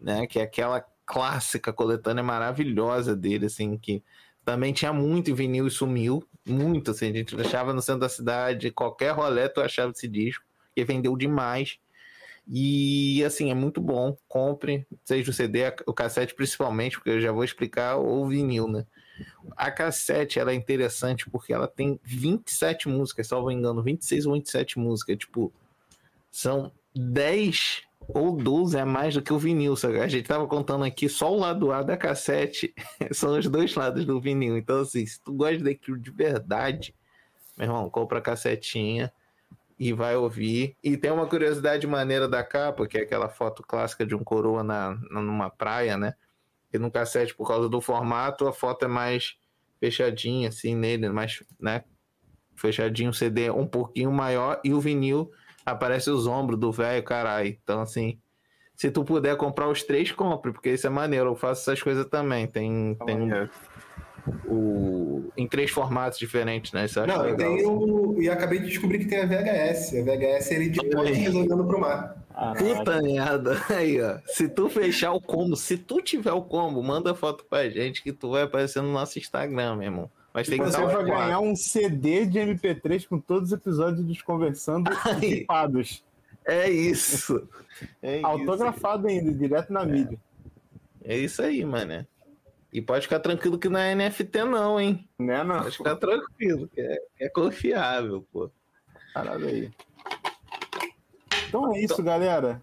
né? Que é aquela clássica coletânea maravilhosa dele, assim, que também tinha muito em vinil e sumiu. Muito, assim, a gente deixava no centro da cidade, qualquer rolê tu achava esse disco, e vendeu demais. E assim, é muito bom. Compre, seja o CD, o cassete principalmente, porque eu já vou explicar, ou vinil, né? A cassete ela é interessante porque ela tem 27 músicas, salvo engano, 26 ou 27 músicas. Tipo, são 10 ou 12 a mais do que o vinil. sabe? A gente tava contando aqui só o lado A da cassete, são os dois lados do vinil. Então, assim, se tu gosta daquilo de verdade, meu irmão, compra a cassetinha e vai ouvir. E tem uma curiosidade maneira da capa, que é aquela foto clássica de um coroa na, numa praia, né? E no cassete, por causa do formato, a foto é mais fechadinha, assim, nele, mais, né? Fechadinho, o CD um pouquinho maior e o vinil aparece os ombros do velho, caralho. Então, assim, se tu puder comprar os três, compre, porque isso é maneiro. Eu faço essas coisas também. Tem, tem um- o, em três formatos diferentes, né? Isso eu Não, eu tenho. o- E acabei de descobrir que tem a VHS. A VHS ele de Olha noite aí. jogando pro mar. Puta merda. Aí, ó. Se tu fechar o combo, se tu tiver o combo, manda foto pra gente que tu vai aparecer no nosso Instagram, meu irmão. Mas tem que Você vai ganhar um CD de MP3 com todos os episódios Desconversando Aí. equipados. É isso. É isso. Autografado ainda, direto na mídia. É isso aí, mano. E pode ficar tranquilo que não é NFT, não, hein? Né, não? Pode ficar tranquilo, que é, que é confiável, pô. Parada aí. Então é isso, galera.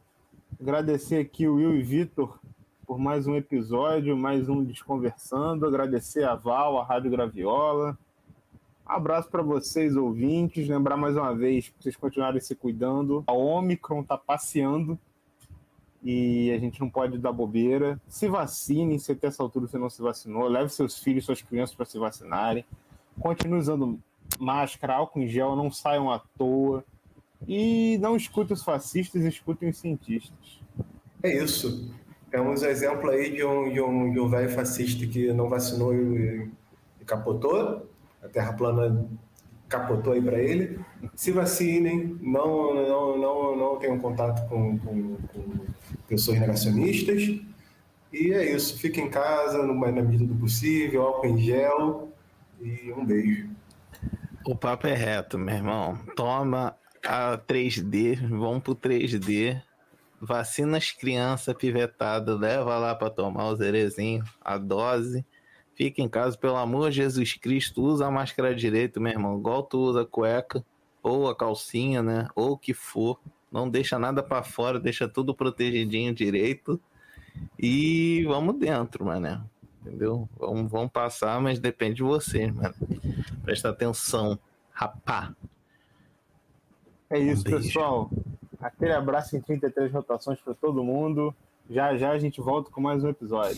Agradecer aqui o Will e Vitor por mais um episódio, mais um Desconversando. Agradecer a Val, a Rádio Graviola. Abraço para vocês, ouvintes. Lembrar mais uma vez para vocês continuarem se cuidando. A Omicron tá passeando e a gente não pode dar bobeira. Se vacinem, se até essa altura você não se vacinou. Leve seus filhos, suas crianças para se vacinarem. Continue usando máscara, álcool em gel, não saiam à toa. E não escutem os fascistas, escutem os cientistas. É isso. Temos um exemplo aí de um, de um, de um velho fascista que não vacinou e, e capotou. A Terra plana capotou aí para ele. Se vacinem, não, não, não, não tenham contato com, com, com pessoas negacionistas. E é isso. Fiquem em casa, na medida do possível, álcool em gel. E um beijo. O papo é reto, meu irmão. Toma a 3D, vamos pro 3D. Vacina as crianças pivetadas, leva lá pra tomar o zerezinho, a dose. Fica em casa, pelo amor de Jesus Cristo, usa a máscara direito, meu irmão. Igual tu usa a cueca, ou a calcinha, né? Ou o que for. Não deixa nada para fora, deixa tudo protegidinho direito. E vamos dentro, mano. Entendeu? Vamos, vamos passar, mas depende de você, mano. Presta atenção, rapá. É isso, um pessoal. Aquele abraço em 33 rotações para todo mundo. Já já a gente volta com mais um episódio.